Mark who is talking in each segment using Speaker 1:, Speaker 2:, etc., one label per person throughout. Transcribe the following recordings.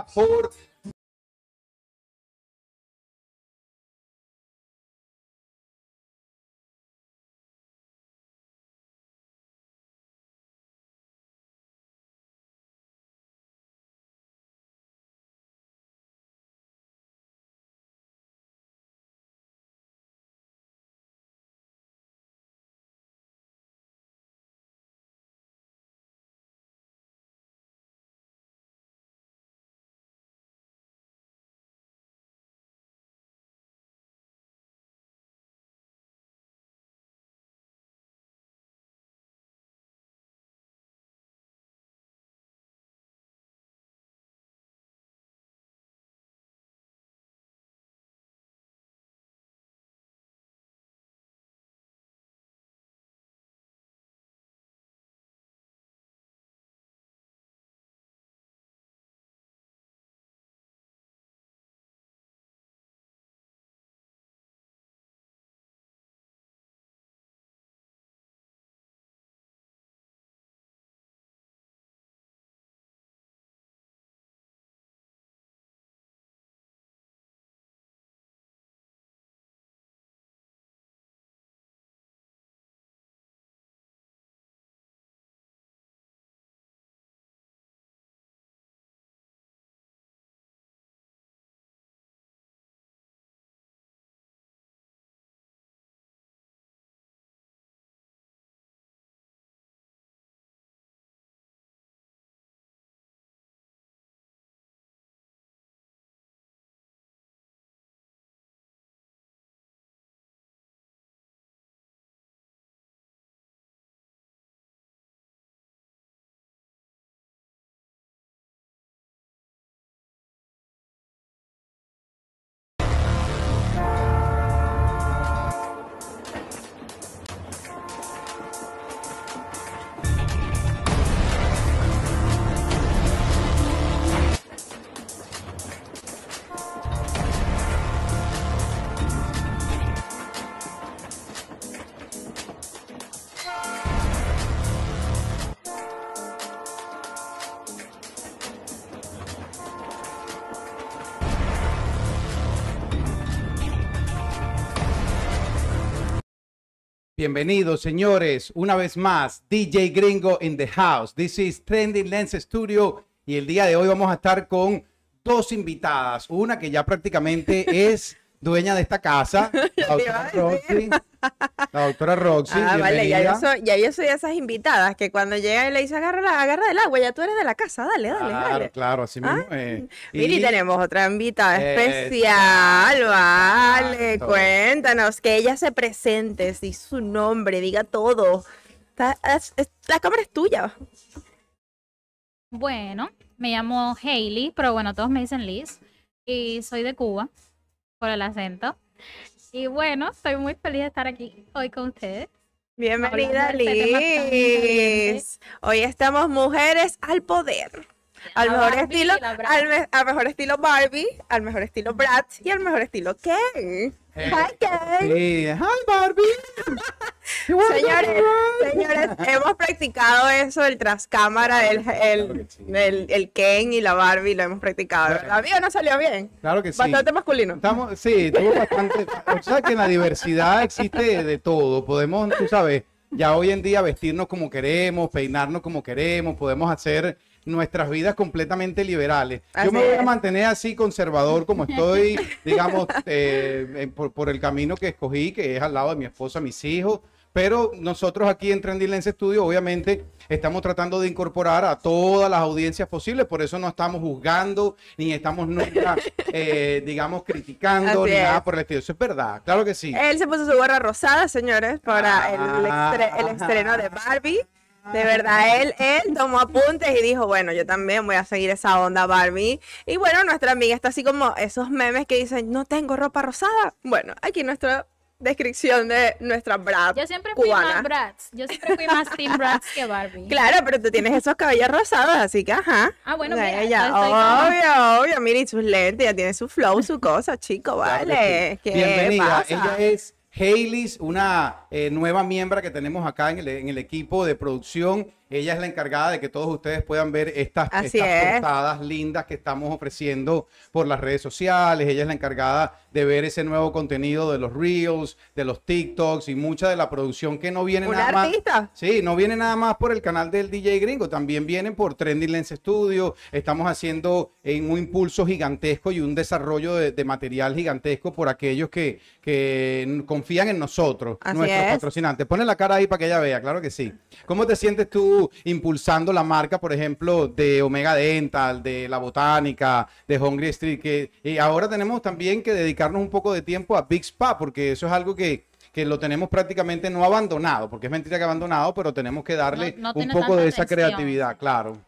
Speaker 1: por Bienvenidos, señores, una vez más, DJ Gringo in the house. This is Trending Lens Studio y el día de hoy vamos a estar con dos invitadas. Una que ya prácticamente es dueña de esta casa, la doctora Roxy. La doctora Roxy.
Speaker 2: Ah, vale, ya yo, soy, ya yo soy de esas invitadas que cuando llega y le dice agarra, la- agarra del agua, ya tú eres de la casa, dale, dale,
Speaker 1: Claro,
Speaker 2: dale.
Speaker 1: claro, así mismo.
Speaker 2: Ah,
Speaker 1: eh.
Speaker 2: Mira, y
Speaker 1: Y-
Speaker 2: tenemos otra invitada
Speaker 1: Exacto.
Speaker 2: especial, vale, cuéntanos, que ella se presente, si su nombre, diga todo. Está- es- es- la cámara es tuya.
Speaker 3: Bueno, me llamo Hailey, pero bueno, todos me dicen Liz. Y soy de Cuba, por el acento. Y bueno, estoy muy feliz de estar aquí hoy con ustedes.
Speaker 2: Bienvenida,
Speaker 3: este.
Speaker 2: Liz. Hoy estamos mujeres al poder. Al
Speaker 3: La
Speaker 2: mejor
Speaker 3: Barbie
Speaker 2: estilo, al, me- al mejor estilo Barbie, al mejor estilo Bratz y al mejor estilo Ken.
Speaker 1: Eh,
Speaker 2: Hi, Ken.
Speaker 1: Sí, hi Barbie.
Speaker 2: Señores, señores, hemos practicado eso, el tras cámara, el, el, el, el Ken y la Barbie, lo hemos practicado. ¿verdad? ¿Mío no salió bien?
Speaker 1: Claro que sí.
Speaker 2: Bastante masculino.
Speaker 1: Estamos, sí, tuvo bastante. O sea que en la diversidad existe de todo. Podemos, tú sabes, ya hoy en día vestirnos como queremos, peinarnos como queremos, podemos hacer nuestras vidas completamente liberales.
Speaker 2: Así
Speaker 1: Yo me voy a mantener así conservador como estoy, digamos, eh, en- por, por el camino que escogí, que es al lado de mi esposa, mis hijos. Pero nosotros aquí en Trendy Lens Studio, obviamente, estamos tratando de incorporar a todas las audiencias posibles, por eso no estamos juzgando, ni estamos nunca, eh, digamos, criticando,
Speaker 2: Así
Speaker 1: ni nada
Speaker 2: es.
Speaker 1: por el estilo. Eso es verdad, claro que sí.
Speaker 2: Él se puso su gorra rosada, señores, para el, estre- el
Speaker 1: Ah.
Speaker 2: estreno de Barbie. De verdad, él, él tomó apuntes y dijo, bueno, yo también voy a seguir esa onda Barbie. Y bueno, nuestra amiga está así como esos memes que dicen, no tengo ropa rosada. Bueno, aquí nuestra descripción de nuestra Brad
Speaker 3: Yo siempre fui
Speaker 2: cubana.
Speaker 3: más Bratz. Yo siempre fui más Team Bratz que Barbie.
Speaker 2: Claro, pero tú tienes esos cabellos rosados, así que ajá.
Speaker 3: Ah, bueno, mira,
Speaker 2: ella, obvio, obvio, mira, y sus lentes, ya tiene su flow, su cosa, chico, vale.
Speaker 1: sí.
Speaker 2: ¿Qué
Speaker 1: Bienvenida.
Speaker 2: pasa?
Speaker 1: Ella es Hailey, una eh, nueva miembro que tenemos acá en el equipo de producción. Ella es la encargada de que todos ustedes puedan ver estas, estas
Speaker 2: es.
Speaker 1: portadas lindas que estamos ofreciendo por las redes sociales. Ella es la encargada de ver ese nuevo contenido de los Reels, de los TikToks y mucha de la producción que no viene
Speaker 2: ¿Una
Speaker 1: nada más.
Speaker 2: artista?
Speaker 1: Sí, no viene nada más por el canal del DJ Gringo, también vienen por Trending Lens Studio. Estamos haciendo en un impulso gigantesco y un desarrollo de, de material gigantesco por aquellos que, que confían en nosotros,
Speaker 2: Así
Speaker 1: nuestros
Speaker 2: es.
Speaker 1: patrocinantes. Pone la cara ahí para que ella vea, claro que sí. ¿Cómo te sientes tú impulsando la marca, por ejemplo, de Omega Dental, de La Botánica, de Hungry Street? Que, y ahora tenemos también que dedicarnos un poco de tiempo a Big Spa, porque eso es algo que, que lo tenemos prácticamente no abandonado, porque es mentira que abandonado, pero tenemos que darle
Speaker 3: No- no
Speaker 1: un poco de esa
Speaker 3: atención.
Speaker 1: creatividad, claro.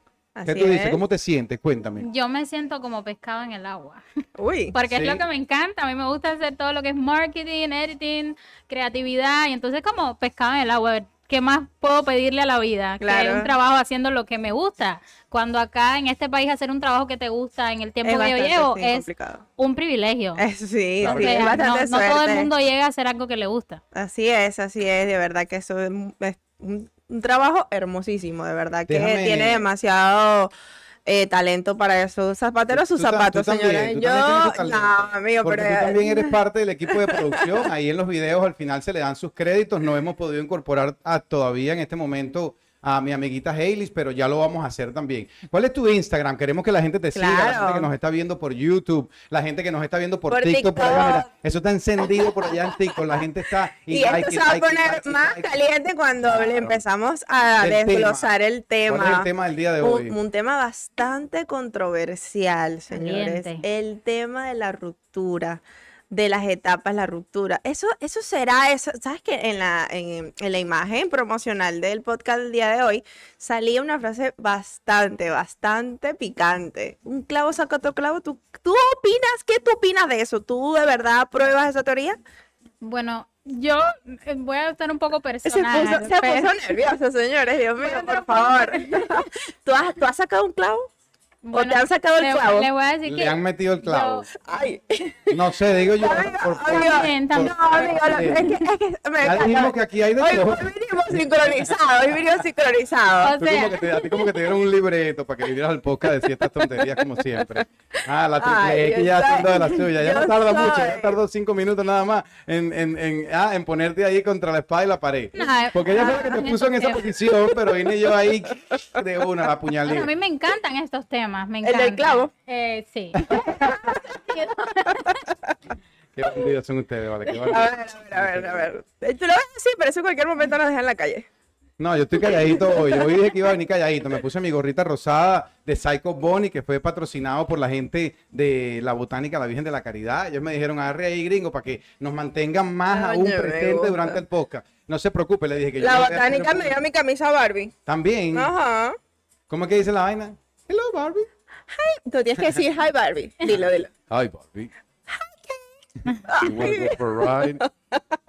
Speaker 1: ¿Qué tú dices?
Speaker 2: es.
Speaker 1: ¿Cómo te sientes? Cuéntame.
Speaker 3: Yo me siento como pescado en el agua.
Speaker 2: Uy.
Speaker 3: Porque
Speaker 1: Sí.
Speaker 3: es lo que me encanta. A mí me gusta hacer todo lo que es marketing, editing, creatividad. Y entonces, como pescado en el agua, ¿qué más puedo pedirle a la vida? Que
Speaker 2: Claro.
Speaker 3: un trabajo haciendo lo que me gusta. Cuando acá en este país hacer un trabajo que te gusta en el tiempo
Speaker 2: Es
Speaker 3: que yo llevo
Speaker 2: sí,
Speaker 3: es
Speaker 2: complicado.
Speaker 3: un privilegio.
Speaker 2: Es- sí,
Speaker 1: Claro
Speaker 2: sí,
Speaker 1: que
Speaker 2: es bastante
Speaker 3: no, no todo el mundo llega a hacer algo que le gusta.
Speaker 2: Así es, así es, de verdad que eso es, un- es un, un trabajo hermosísimo, de verdad que
Speaker 1: Déjame-
Speaker 2: tiene demasiado eh, talento para eso. Zapatero sus zapatos, señores. Yo, no, amigo,
Speaker 1: Porque
Speaker 2: pero
Speaker 1: tú también eres parte del equipo de producción. Ahí en los videos al final se le dan sus créditos. No hemos podido incorporar a- todavía en este momento a mi amiguita Hailey, pero ya lo vamos a hacer también. ¿Cuál es tu Instagram? Queremos que la gente te siga, la gente que nos está viendo por YouTube, la gente que nos está viendo por,
Speaker 2: Por
Speaker 1: TikTok. por allá, mira,
Speaker 2: TikTok.
Speaker 1: eso está encendido por allá en TikTok. La gente está.
Speaker 2: Y
Speaker 1: like
Speaker 2: esto
Speaker 1: it,
Speaker 2: se va a
Speaker 1: like
Speaker 2: poner
Speaker 1: like
Speaker 2: más
Speaker 1: like
Speaker 2: caliente cuando
Speaker 1: Claro.
Speaker 2: le empezamos a
Speaker 1: tema.
Speaker 2: desglosar el tema.
Speaker 1: ¿Cuál es el tema del día de hoy?
Speaker 2: Un, un tema bastante controversial, señores.
Speaker 3: Caliente.
Speaker 2: El tema de la ruptura, de las etapas, la ruptura. Eso, eso será, eso, ¿sabes que En la, en, en la imagen promocional del podcast del día de hoy salía una frase bastante, bastante picante. Un clavo saca otro clavo. ¿Tú, ¿Tú opinas? ¿Qué tú opinas de eso? ¿Tú de verdad apruebas esa teoría?
Speaker 3: Bueno, yo eh, voy a estar un poco
Speaker 2: Se
Speaker 3: personal.
Speaker 2: puso, se puso nerviosa, señores. Dios mío, por favor. ¿Tú has, ¿Tú has sacado un clavo?
Speaker 3: Bueno,
Speaker 2: te han sacado el
Speaker 3: le-
Speaker 2: clavo?
Speaker 3: Le voy a decir
Speaker 1: Le
Speaker 3: que
Speaker 1: han metido el clavo.
Speaker 3: yo-
Speaker 2: Ay,
Speaker 1: No sé, digo yo.
Speaker 2: Amigo,
Speaker 1: por- por-
Speaker 2: amigo,
Speaker 3: También, también.
Speaker 2: no, amigo, lo- es que, es que me
Speaker 1: Ya dijimos que aquí hay de
Speaker 2: Hoy,
Speaker 1: todo.
Speaker 2: hoy vinimos sincronizados, hoy vinimos sincronizados.
Speaker 3: O
Speaker 1: Tú como
Speaker 3: sea-
Speaker 1: que te, a ti como que te dieron un libreto para que vinieras al podcast de ciertas tonterías como siempre. Ah, la triple X ya haciendo de la suya. Ya no tarda mucho,
Speaker 2: soy.
Speaker 1: ya tardó cinco minutos nada más en, en, en, ah, en ponerte ahí contra la espada y la pared.
Speaker 3: No,
Speaker 1: Porque ella fue la que
Speaker 3: ah,
Speaker 1: te puso en esa posición, pero vine yo ahí de una, la
Speaker 3: Bueno,
Speaker 1: puñalé.
Speaker 3: a mí me encantan estos temas, me
Speaker 2: ¿El del clavo?
Speaker 3: Eh, sí.
Speaker 1: Qué bandidos son ustedes, vale. qué
Speaker 2: A ver, a ver, a ver, a ver. Eh, Tú lo ves así, pero eso en cualquier momento nos deja en la calle.
Speaker 1: No, yo estoy calladito hoy. Yo hoy dije que iba a venir calladito. Me puse mi gorrita rosada de Psycho Bonnie, que fue patrocinado por la gente de la Botánica La Virgen de la Caridad. Ellos me dijeron, agarre ahí, gringo, para que nos mantengan más aún presentes durante el podcast. No se preocupe, le dije que yo
Speaker 2: La
Speaker 1: voy a hacer
Speaker 2: botánica me dio mi camisa Barbie.
Speaker 1: También.
Speaker 2: Ajá.
Speaker 1: ¿Cómo es que dice la vaina? Hello, Barbie.
Speaker 2: Tú tienes que decir hi Barbie. Dilo, dilo.
Speaker 1: Hi, Barbie. Ride?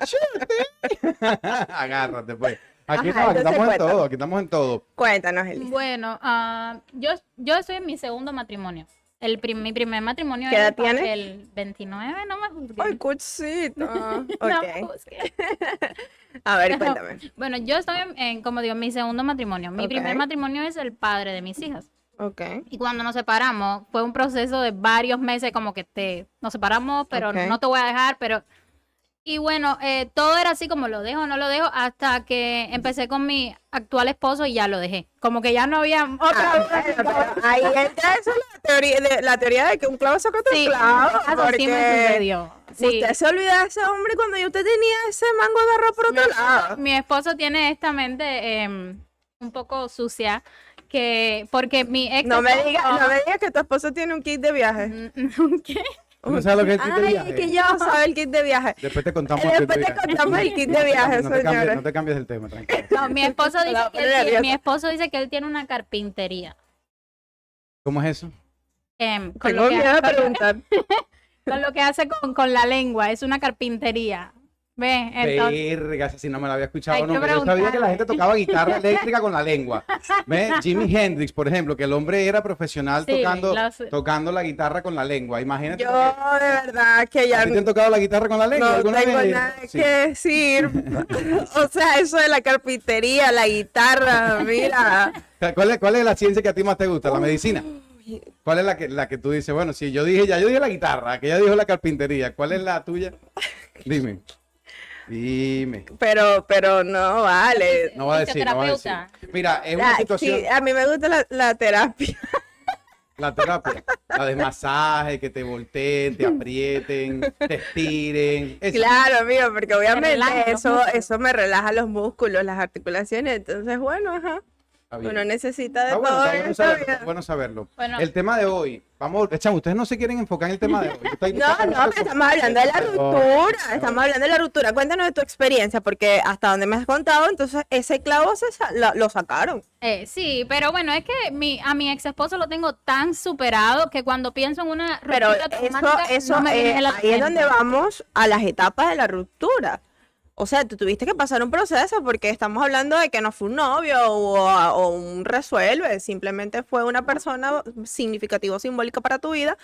Speaker 1: Sure, Agárrate, pues. Aquí,
Speaker 2: Ajá,
Speaker 1: no, aquí estamos en todo, aquí estamos en todo.
Speaker 2: Cuéntanos, Eli.
Speaker 3: Bueno, ah, yo, yo estoy en mi segundo matrimonio. El prim- mi primer matrimonio
Speaker 2: ¿Qué
Speaker 3: era
Speaker 2: edad tienes?
Speaker 3: el 29, no me juzguen.
Speaker 2: Ay, cuchito.
Speaker 3: No me.
Speaker 2: A ver, cuéntame.
Speaker 3: Bueno, yo estoy en, en, como digo, mi segundo matrimonio. Mi primer matrimonio es el padre de mis hijas.
Speaker 2: Ok.
Speaker 3: Y cuando nos separamos, fue un proceso de varios meses, como que te, nos separamos, pero no te voy a dejar, pero... Y bueno, eh, todo era así como lo dejo, no lo dejo, hasta que empecé con mi actual esposo y ya lo dejé. Como que ya no había otra...
Speaker 2: Ah, bueno, pero ahí entra eso la teoría, de, la teoría de que un clavo saca otro
Speaker 3: Sí,
Speaker 2: clavo.
Speaker 3: eso sí me
Speaker 2: porque
Speaker 3: sucedió. Sí.
Speaker 2: Usted se olvida de ese hombre cuando ya usted tenía ese mango agarrado por otro lado.
Speaker 3: Mi esposo tiene esta mente em, un poco sucia, que porque mi ex
Speaker 2: No me
Speaker 3: esposo-
Speaker 2: digas no me digas que tu esposo tiene un kit de viaje.
Speaker 3: ¿Qué?
Speaker 1: ¿Tú no sabes lo que es el kit de
Speaker 2: Ay,
Speaker 1: viaje?
Speaker 2: que ya no sabe el kit de viaje.
Speaker 1: Después te contamos el kit de
Speaker 2: Después te
Speaker 1: viaje.
Speaker 2: contamos el kit de viaje,
Speaker 1: no, te cambies,
Speaker 2: señores.
Speaker 1: no te cambies del tema, tranquilo.
Speaker 3: No, mi esposo dice que él tiene, mi esposo dice que él tiene una carpintería.
Speaker 1: ¿Cómo es eso?
Speaker 3: em, con,
Speaker 2: Tengo
Speaker 3: lo que,
Speaker 2: miedo
Speaker 3: con-
Speaker 2: preguntar.
Speaker 3: con lo que hace con, con la lengua, es una carpintería. Ve, entonces,
Speaker 1: Verga, esa sí no me la había escuchado
Speaker 3: Hay
Speaker 1: nunca. Yo sabía que la gente tocaba guitarra eléctrica con la lengua. ¿Ves? Jimi Hendrix, por ejemplo, que el hombre era profesional
Speaker 3: Sí,
Speaker 1: tocando,
Speaker 3: los-
Speaker 1: tocando la guitarra con la lengua. Imagínate.
Speaker 2: Yo de verdad que ya
Speaker 1: ¿A ti te han tocado la guitarra con la lengua
Speaker 2: no tengo
Speaker 1: vez?
Speaker 2: nada
Speaker 1: Sí.
Speaker 2: que decir. o sea, eso de la carpintería, la guitarra, mira.
Speaker 1: ¿Cuál es, ¿Cuál es la ciencia que a ti más te gusta? ¿La medicina? ¿Cuál es la que, la que tú dices? Bueno, si yo dije, ya yo dije la guitarra, que ella dijo la carpintería. ¿Cuál es la tuya? Dime. Dime.
Speaker 2: Pero, pero no vale.
Speaker 1: No va a decir, no va a decir. Mira, es una
Speaker 2: La-
Speaker 1: situación,
Speaker 2: sí, a mí me gusta la, la terapia.
Speaker 1: la terapia, la de masaje, que te volteen, te aprieten, te estiren. Eso.
Speaker 2: Claro, amigo, porque obviamente eso, eso me relaja los músculos, las articulaciones. Entonces, bueno, ajá. Uno necesita de
Speaker 1: bueno,
Speaker 2: todo
Speaker 1: está bueno
Speaker 2: esta
Speaker 1: saberlo,
Speaker 2: vida.
Speaker 1: está bueno saberlo.
Speaker 3: Bueno.
Speaker 1: El tema de hoy, vamos, chamo, ustedes no se quieren enfocar en el tema de hoy.
Speaker 2: No, no, pero estamos hablando de la ruptura, estamos hablando de la ruptura. Cuéntanos de tu experiencia, porque hasta donde me has contado, entonces ese clavo se sa- lo, lo sacaron.
Speaker 3: eh, sí, pero bueno, es que mi, a mi ex esposo lo tengo tan superado que cuando pienso en una
Speaker 2: Pero
Speaker 3: ruptura
Speaker 2: eso,
Speaker 3: traumática,
Speaker 2: eso
Speaker 3: no me viene
Speaker 2: eh, ahí es donde vamos a las etapas de la ruptura. O sea, tú tuviste que pasar un proceso porque estamos hablando de que no fue un novio o, o un resuelve, simplemente fue una persona significativa o simbólica para tu vida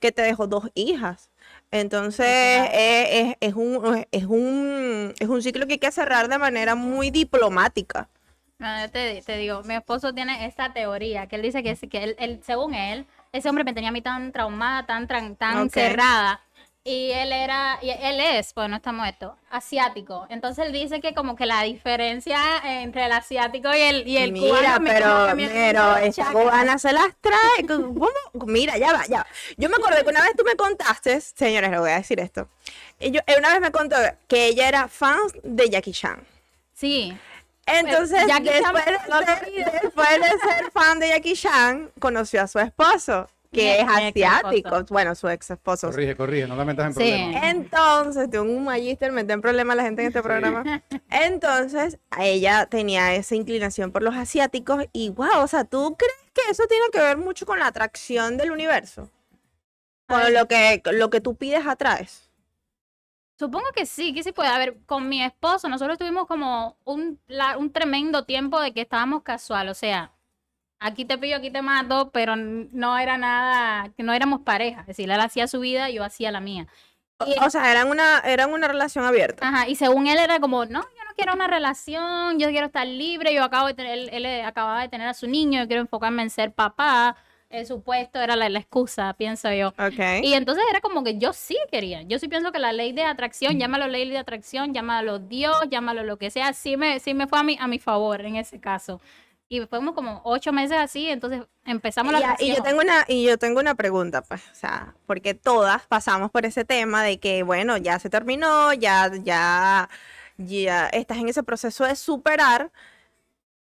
Speaker 2: que te dejó dos hijas. Entonces, eh, es, es un, es, un, es un ciclo que hay que cerrar de manera muy diplomática.
Speaker 3: No, yo te, te digo, mi esposo tiene esta teoría, que él dice que, él, él- según él, ese hombre me tenía a mí tan traumada, tan, tan cerrada. Y él era, y él es, pues no está muerto, asiático. Entonces él dice que como que la diferencia entre el asiático y el, y el
Speaker 2: Mira,
Speaker 3: cubano
Speaker 2: pero,
Speaker 3: me-
Speaker 2: pero esta cubana se las trae. ¿Cómo? Mira, ya va, ya va. Yo me acordé que una vez tú me contaste, señores, le voy a decir esto. Y yo- eh, una vez me contó que ella era fan de Jackie Chan.
Speaker 3: Sí,
Speaker 2: Entonces,
Speaker 3: Chan
Speaker 2: después, de ser, después de ser fan de Jackie Chan, conoció a su esposo, que
Speaker 3: Mi-
Speaker 2: es asiático.
Speaker 3: esposo.
Speaker 2: Bueno, su ex esposo.
Speaker 1: Corrige, corrige, no la metas en
Speaker 3: Sí.
Speaker 1: problemas.
Speaker 2: Entonces, tengo un magister, mete en problemas a la gente en este programa. Entonces, ella tenía esa inclinación por los asiáticos y wow, o sea, ¿tú crees que eso tiene que ver mucho con la atracción del universo? Con
Speaker 3: Ay.
Speaker 2: lo que, lo que tú pides atraes.
Speaker 3: Supongo que sí, que sí puede. A ver, con mi esposo, nosotros tuvimos como un, la- un tremendo tiempo de que estábamos casual, o sea, aquí te pillo, aquí te mato, pero no era nada, que no éramos pareja, es decir, él hacía su vida, yo hacía la mía. Y,
Speaker 2: O sea, eran una, eran una relación abierta.
Speaker 3: ajá, y según él era como, no, yo no quiero una relación, yo quiero estar libre, yo acabo de tener, él, él, eh, acababa de tener a su niño, yo quiero enfocarme en ser papá, el supuesto era la, la excusa, pienso yo.
Speaker 2: Ok.
Speaker 3: Y entonces era como que yo sí quería. Yo sí pienso que la ley de atracción, llámalo ley de atracción, llámalo Dios, llámalo lo que sea, sí me, sí me fue a mi, a mi favor en ese caso. Y fuimos como ocho meses así, entonces empezamos la
Speaker 2: ya- y yo tengo una y yo tengo una pregunta, pues, o sea, porque todas pasamos por ese tema de que bueno, ya se terminó, ya ya ya estás en ese proceso de superar.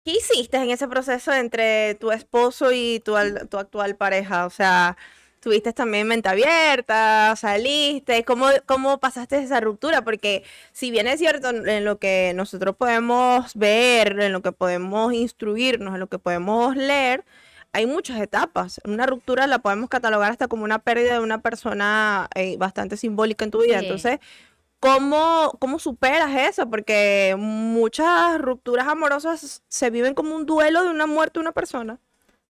Speaker 2: ¿Qué hiciste en ese proceso entre tu esposo y tu, al- tu actual pareja? O sea, tuviste también mente abierta, saliste, ¿cómo, cómo pasaste esa ruptura? Porque si bien es cierto en lo que nosotros podemos ver, en lo que podemos instruirnos, en lo que podemos leer, hay muchas etapas. Una ruptura la podemos catalogar hasta como una pérdida de una persona eh, bastante simbólica en tu vida.
Speaker 3: Sí.
Speaker 2: Entonces, ¿cómo, ¿cómo superas eso? Porque muchas rupturas amorosas se viven como un duelo de una muerte de una persona.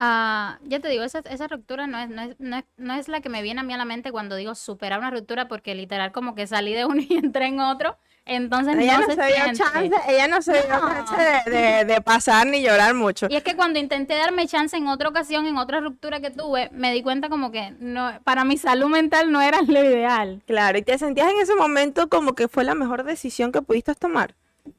Speaker 3: Ah, ya te digo, esa, esa ruptura no es, no, es, no, es, no es la que me viene a mí a la mente cuando digo superar una ruptura, porque literal como que salí de uno y entré en otro, entonces
Speaker 2: Ella
Speaker 3: no se
Speaker 2: se dio chance, ella no se dio chance de, de- de pasar ni llorar mucho.
Speaker 3: Y es que cuando intenté darme chance en otra ocasión, en otra ruptura que tuve, me di cuenta como que no, para mi salud mental no era lo ideal.
Speaker 2: Claro, y te sentías en ese momento como que fue la mejor decisión que pudiste tomar.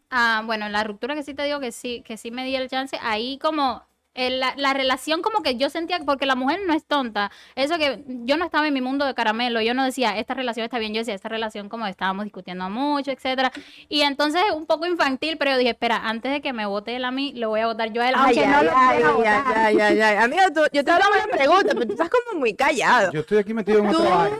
Speaker 3: Ah, bueno, la ruptura que sí te digo que sí, que sí me di el chance, ahí como la, la relación como que yo sentía, porque la mujer no es tonta, eso que yo no estaba en mi mundo de caramelo, yo no decía, esta relación está bien, yo decía, esta relación como estábamos discutiendo mucho, etcétera, y entonces un poco infantil, pero yo dije, espera, antes de que me vote él a mí, lo voy a votar yo a él,
Speaker 2: Ay,
Speaker 3: aunque
Speaker 2: ay,
Speaker 3: no lo
Speaker 2: ay,
Speaker 3: quiera
Speaker 2: ay,
Speaker 3: votar.
Speaker 2: ay, ay, ay. Amigo, tú- yo te hago una pregunta, pero tú estás como muy callado.
Speaker 1: Yo estoy aquí metido en otro vaina.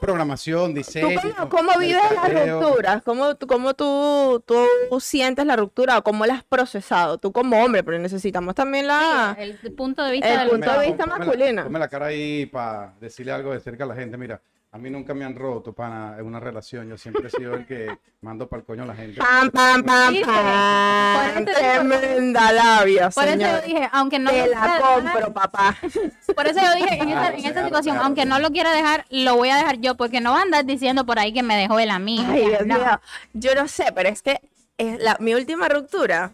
Speaker 1: Programación,
Speaker 2: ¿Tú
Speaker 1: diseño.
Speaker 2: cómo, cómo vives las rupturas? ¿Cómo, tú- cómo tú, tú sientes la ruptura o cómo la has procesado? Tú como hombre, pero necesitamos también la...
Speaker 3: El punto de vista
Speaker 2: El
Speaker 3: del
Speaker 2: punto de vista
Speaker 1: ponme la-
Speaker 2: masculino.
Speaker 1: Ponme la cara ahí para decirle algo de cerca a la gente. Mira, A mí nunca me han roto para en una relación. Yo siempre he sido el que mando para el coño a la gente.
Speaker 2: Pam, pam, pam, pam. Tremenda labia,
Speaker 3: Por eso yo dije, aunque no
Speaker 2: Te
Speaker 3: lo
Speaker 2: la
Speaker 3: dejar-
Speaker 2: compro, papá.
Speaker 3: por eso yo dije, en esta,
Speaker 1: Claro,
Speaker 3: en esta
Speaker 1: claro,
Speaker 3: situación,
Speaker 1: claro.
Speaker 3: aunque no lo quiera dejar, lo voy a dejar yo, porque no va a andar diciendo por ahí que me dejó él a mí.
Speaker 2: Ay, Dios
Speaker 3: no.
Speaker 2: mío. Yo no sé, pero es que es la, mi última ruptura.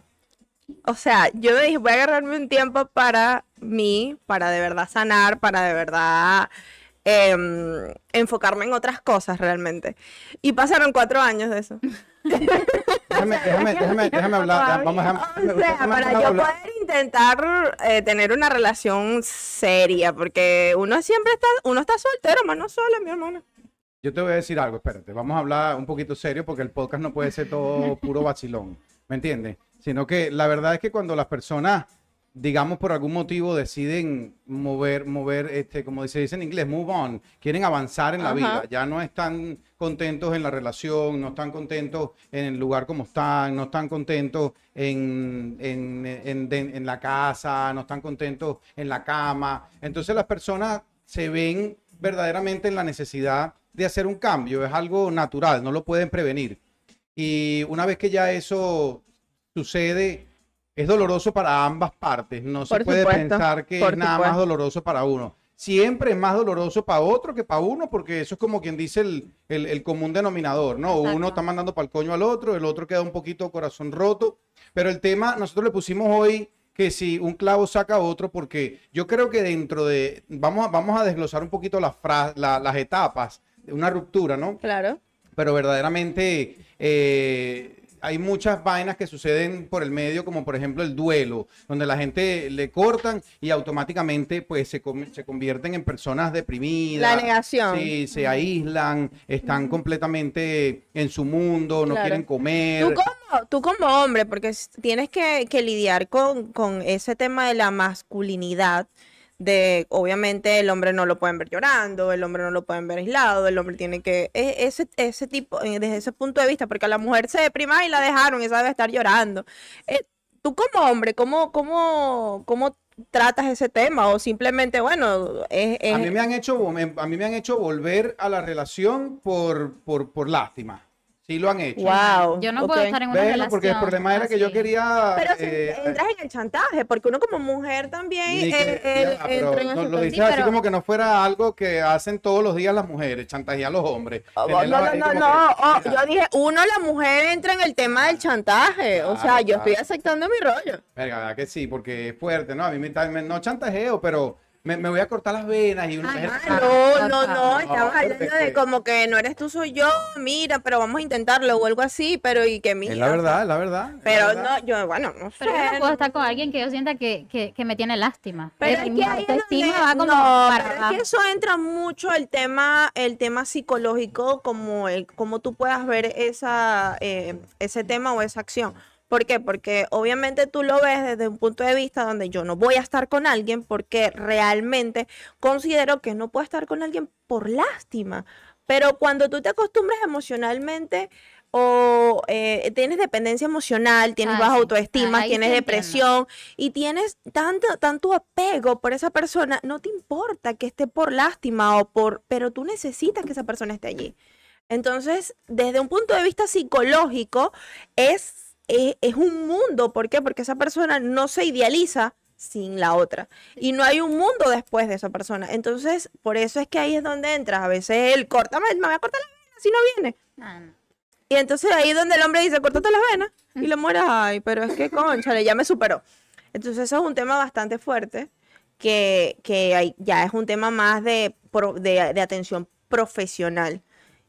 Speaker 2: O sea, yo me dije, voy a agarrarme un tiempo para mí, para de verdad sanar, para de verdad em, enfocarme en otras cosas realmente. Y pasaron cuatro años de eso.
Speaker 1: Déjame, déjame, déjame, déjame hablar. Vamos a
Speaker 2: O sea, para yo poder intentar eh, tener una relación seria, porque uno siempre está, uno está soltero, mano sola, mi hermana.
Speaker 1: Yo te voy a decir algo, espérate, vamos a hablar un poquito serio porque el podcast no puede ser todo puro vacilón, ¿me entiendes? Sino que la verdad es que cuando las personas, digamos por algún motivo, deciden mover, mover, este, como se dice en inglés, move on, quieren avanzar en la
Speaker 2: Ajá.
Speaker 1: vida, ya no están contentos en la relación, no están contentos en el lugar como están, no están contentos en, en, en- en la casa, no están contentos en la cama. Entonces las personas se ven verdaderamente en la necesidad de hacer un cambio, es algo natural, no lo pueden prevenir. Y una vez que ya eso sucede, es doloroso para ambas partes, no se puede
Speaker 2: supuesto,
Speaker 1: pensar que es nada más doloroso para uno. Siempre es más doloroso para otro que para uno, porque eso es como quien dice el, el- el común denominador, ¿no? Uno está mandando para el coño al otro, el otro queda un poquito corazón roto, pero el tema, nosotros le pusimos hoy que si un clavo saca otro, porque yo creo que dentro de, vamos a, vamos a desglosar un poquito las, la- las etapas de una ruptura, ¿no?
Speaker 2: Claro.
Speaker 1: pero verdaderamente eh, hay muchas vainas que suceden por el medio, como por ejemplo el duelo, donde la gente le cortan y automáticamente pues se, se convierten en personas deprimidas.
Speaker 2: La negación.
Speaker 1: Sí, se aíslan, están completamente en su mundo, no
Speaker 2: Claro.
Speaker 1: quieren comer.
Speaker 2: Tú como, tú como hombre, porque tienes que, que lidiar con, con ese tema de la masculinidad, de obviamente el hombre no lo pueden ver llorando, el hombre no lo pueden ver aislado, el hombre tiene que, e- ese, ese tipo, eh, desde ese punto de vista, porque a la mujer se deprima y la dejaron, esa debe estar llorando. Eh, tú como hombre, ¿cómo, cómo, cómo tratas ese tema? O simplemente, bueno, es, es-
Speaker 1: A mí me han hecho, a mí me han hecho volver a la relación por, por, por lástima. Sí lo han hecho.
Speaker 2: wow.
Speaker 3: Yo no puedo estar en una
Speaker 1: Bueno,
Speaker 3: relación.
Speaker 1: porque el problema era que yo quería...
Speaker 2: Pero si
Speaker 1: eh,
Speaker 2: entras en el chantaje, porque uno como mujer también
Speaker 1: que-
Speaker 2: eh, eh,
Speaker 1: ya, pero
Speaker 2: entra en
Speaker 1: no, lo dices
Speaker 3: Sí,
Speaker 1: así
Speaker 3: pero-
Speaker 1: como que no fuera algo que hacen todos los días las mujeres, chantajear a los hombres.
Speaker 2: Oh, No, no, no, no.
Speaker 1: que,
Speaker 2: oh, yo dije, uno, la mujer entra en el tema del chantaje. O sea,
Speaker 1: Claro,
Speaker 2: yo estoy aceptando mi rollo.
Speaker 1: Verga, ¿verdad que sí? Porque es fuerte, ¿no? A mí me, me- no chantajeo, pero me, me voy a cortar las venas y una verga-
Speaker 2: no, no, no.
Speaker 3: No,
Speaker 2: Estamos hablando de como que no eres tú, soy yo. Mira, pero vamos a intentarlo o algo así. Pero y que mira.
Speaker 1: Es la verdad, es la verdad. la
Speaker 2: Pero
Speaker 1: verdad.
Speaker 2: no, yo, bueno, no sé.
Speaker 3: Pero yo no puedo estar con alguien que yo sienta que, que, que me tiene lástima.
Speaker 2: Pero es que ahí es
Speaker 3: autoestima
Speaker 2: donde-
Speaker 3: va como
Speaker 2: no,
Speaker 3: para
Speaker 2: pero es que eso entra mucho el tema, el tema psicológico, como el, como tú puedas ver esa, eh, ese tema o esa acción. ¿Por qué? Porque obviamente tú lo ves desde un punto de vista donde yo no voy a estar con alguien porque realmente considero que no puedo estar con alguien por lástima. Pero cuando tú te acostumbras emocionalmente o eh, tienes dependencia emocional, tienes
Speaker 3: Ah,
Speaker 2: baja
Speaker 3: sí.
Speaker 2: autoestima,
Speaker 3: Ah,
Speaker 2: tienes
Speaker 3: entiendo.
Speaker 2: depresión y tienes tanto, tanto apego por esa persona, no te importa que esté por lástima o por, pero tú necesitas que esa persona esté allí. Entonces, desde un punto de vista psicológico, es, es, es un mundo. ¿Por qué? Porque esa persona no se idealiza sin la otra. Y no hay un mundo después de esa persona. Entonces, por eso es que ahí es donde entras. A veces él, córtame, me voy a cortar la vena si no viene.
Speaker 3: Ah, no.
Speaker 2: Y entonces ahí es donde el hombre dice, córtate las venas. Y la mujer, ay, pero es que, conchale, ya me superó. Entonces eso es un tema bastante fuerte, que, que hay- ya es un tema más de, de, de atención profesional.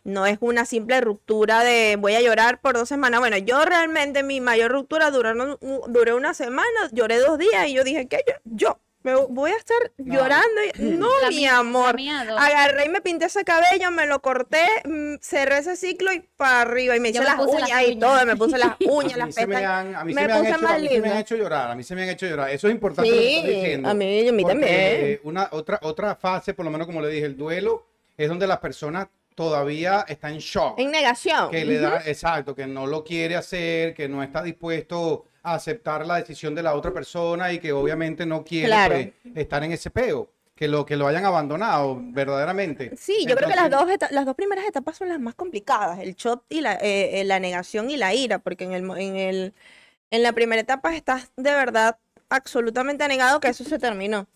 Speaker 2: No es una simple ruptura de voy a llorar por dos semanas. Bueno, yo realmente mi mayor ruptura duró, no- duró una semana, lloré dos días y yo dije, ¿qué? Yo, yo me voy a estar
Speaker 1: No.
Speaker 2: llorando. y- No,
Speaker 3: La
Speaker 2: mi
Speaker 3: mía-
Speaker 2: amor.
Speaker 3: mía.
Speaker 2: Agarré y me pinté ese cabello, me lo corté, mm, cerré ese ciclo y para arriba. Y me
Speaker 3: Yo
Speaker 2: hice
Speaker 3: me
Speaker 2: las uñas
Speaker 3: las
Speaker 2: y todo, me puse las uñas,
Speaker 1: A
Speaker 2: las pestañas.
Speaker 1: a mí
Speaker 2: me
Speaker 1: se me han
Speaker 2: puse
Speaker 1: hecho,
Speaker 2: más
Speaker 1: a mí se me han
Speaker 2: linda.
Speaker 1: hecho llorar, a mí se me han hecho llorar. Eso es importante lo que estás
Speaker 2: Sí,
Speaker 1: diciendo.
Speaker 2: a mí, a mí
Speaker 1: Porque,
Speaker 2: también.
Speaker 1: eh, Una, otra, otra fase, por lo menos como le dije, el duelo, es donde la persona todavía está en shock.
Speaker 2: En negación.
Speaker 1: que le da, exacto, que no lo quiere hacer, que no está dispuesto a aceptar la decisión de la otra persona y que obviamente no quiere
Speaker 2: Claro.
Speaker 1: pues, estar en ese peo. que lo, que lo hayan abandonado, verdaderamente.
Speaker 2: Sí, yo creo que las dos, las dos primeras etapas son las más complicadas, el shock y la, eh, eh, la negación y la ira, porque en el, en el, en la primera etapa estás de verdad absolutamente negado que eso se terminó.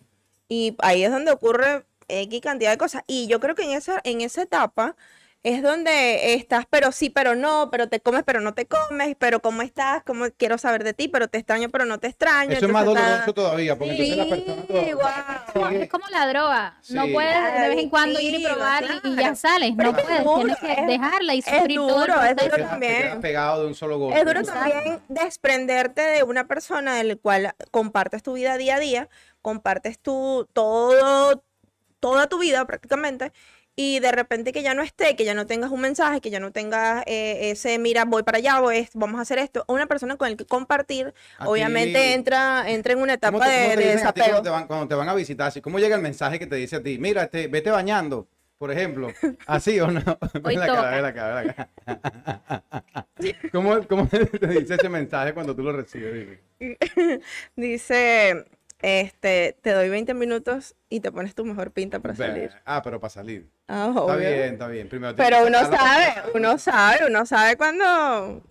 Speaker 2: Y ahí es donde ocurre X cantidad de cosas. Y yo creo que en esa, en esa etapa es donde estás, pero sí, pero no, pero te comes, pero no te comes, pero cómo estás, cómo quiero saber de ti, pero te extraño, pero no te extraño.
Speaker 1: Eso es más
Speaker 2: entonces está-
Speaker 1: doloroso todavía, porque entonces la persona
Speaker 2: Sí,
Speaker 1: todavía
Speaker 2: guau.
Speaker 1: sigue-
Speaker 3: Es como la droga. No
Speaker 1: Sí.
Speaker 3: puedes de vez en cuando ir y probar y- y ya
Speaker 2: claro.
Speaker 3: sales.
Speaker 2: Pero
Speaker 3: No
Speaker 2: es es
Speaker 3: puedes. Tienes
Speaker 2: duro,
Speaker 3: que
Speaker 2: es-
Speaker 3: dejarla y
Speaker 2: es
Speaker 3: sufrir todo el
Speaker 2: duro, es duro
Speaker 1: te quedas- te
Speaker 2: también.
Speaker 1: pegado de un solo golpe.
Speaker 2: Es duro también desprenderte de una persona del cual compartes tu vida día a día, compartes tu todo, toda tu vida prácticamente, y de repente que ya no esté, que ya no tengas un mensaje, que ya no tengas eh, ese, mira, voy para allá, voy, vamos a hacer esto, una persona con el que compartir,
Speaker 1: A
Speaker 2: obviamente
Speaker 1: ti-
Speaker 2: entra, entra en una
Speaker 1: ¿Cómo
Speaker 2: etapa
Speaker 1: cómo
Speaker 2: de,
Speaker 1: te
Speaker 2: desapego.
Speaker 1: cuando te, van, cuando te van a visitar? Así, ¿Cómo llega el mensaje que te dice a ti? Mira, este, vete bañando, por ejemplo. ¿Así o no? Ven la cara, ven la cara, ven la cara. ¿Cómo, ¿Cómo te dice ese mensaje cuando tú lo recibes?
Speaker 2: Dice, este, te doy 20 minutos y te pones tu mejor pinta para salir.
Speaker 1: Ah, pero para salir.
Speaker 2: Ah,
Speaker 1: Está
Speaker 2: obvio.
Speaker 1: bien, está bien. Primero
Speaker 2: Pero uno sabe, uno sabe, uno sabe cuando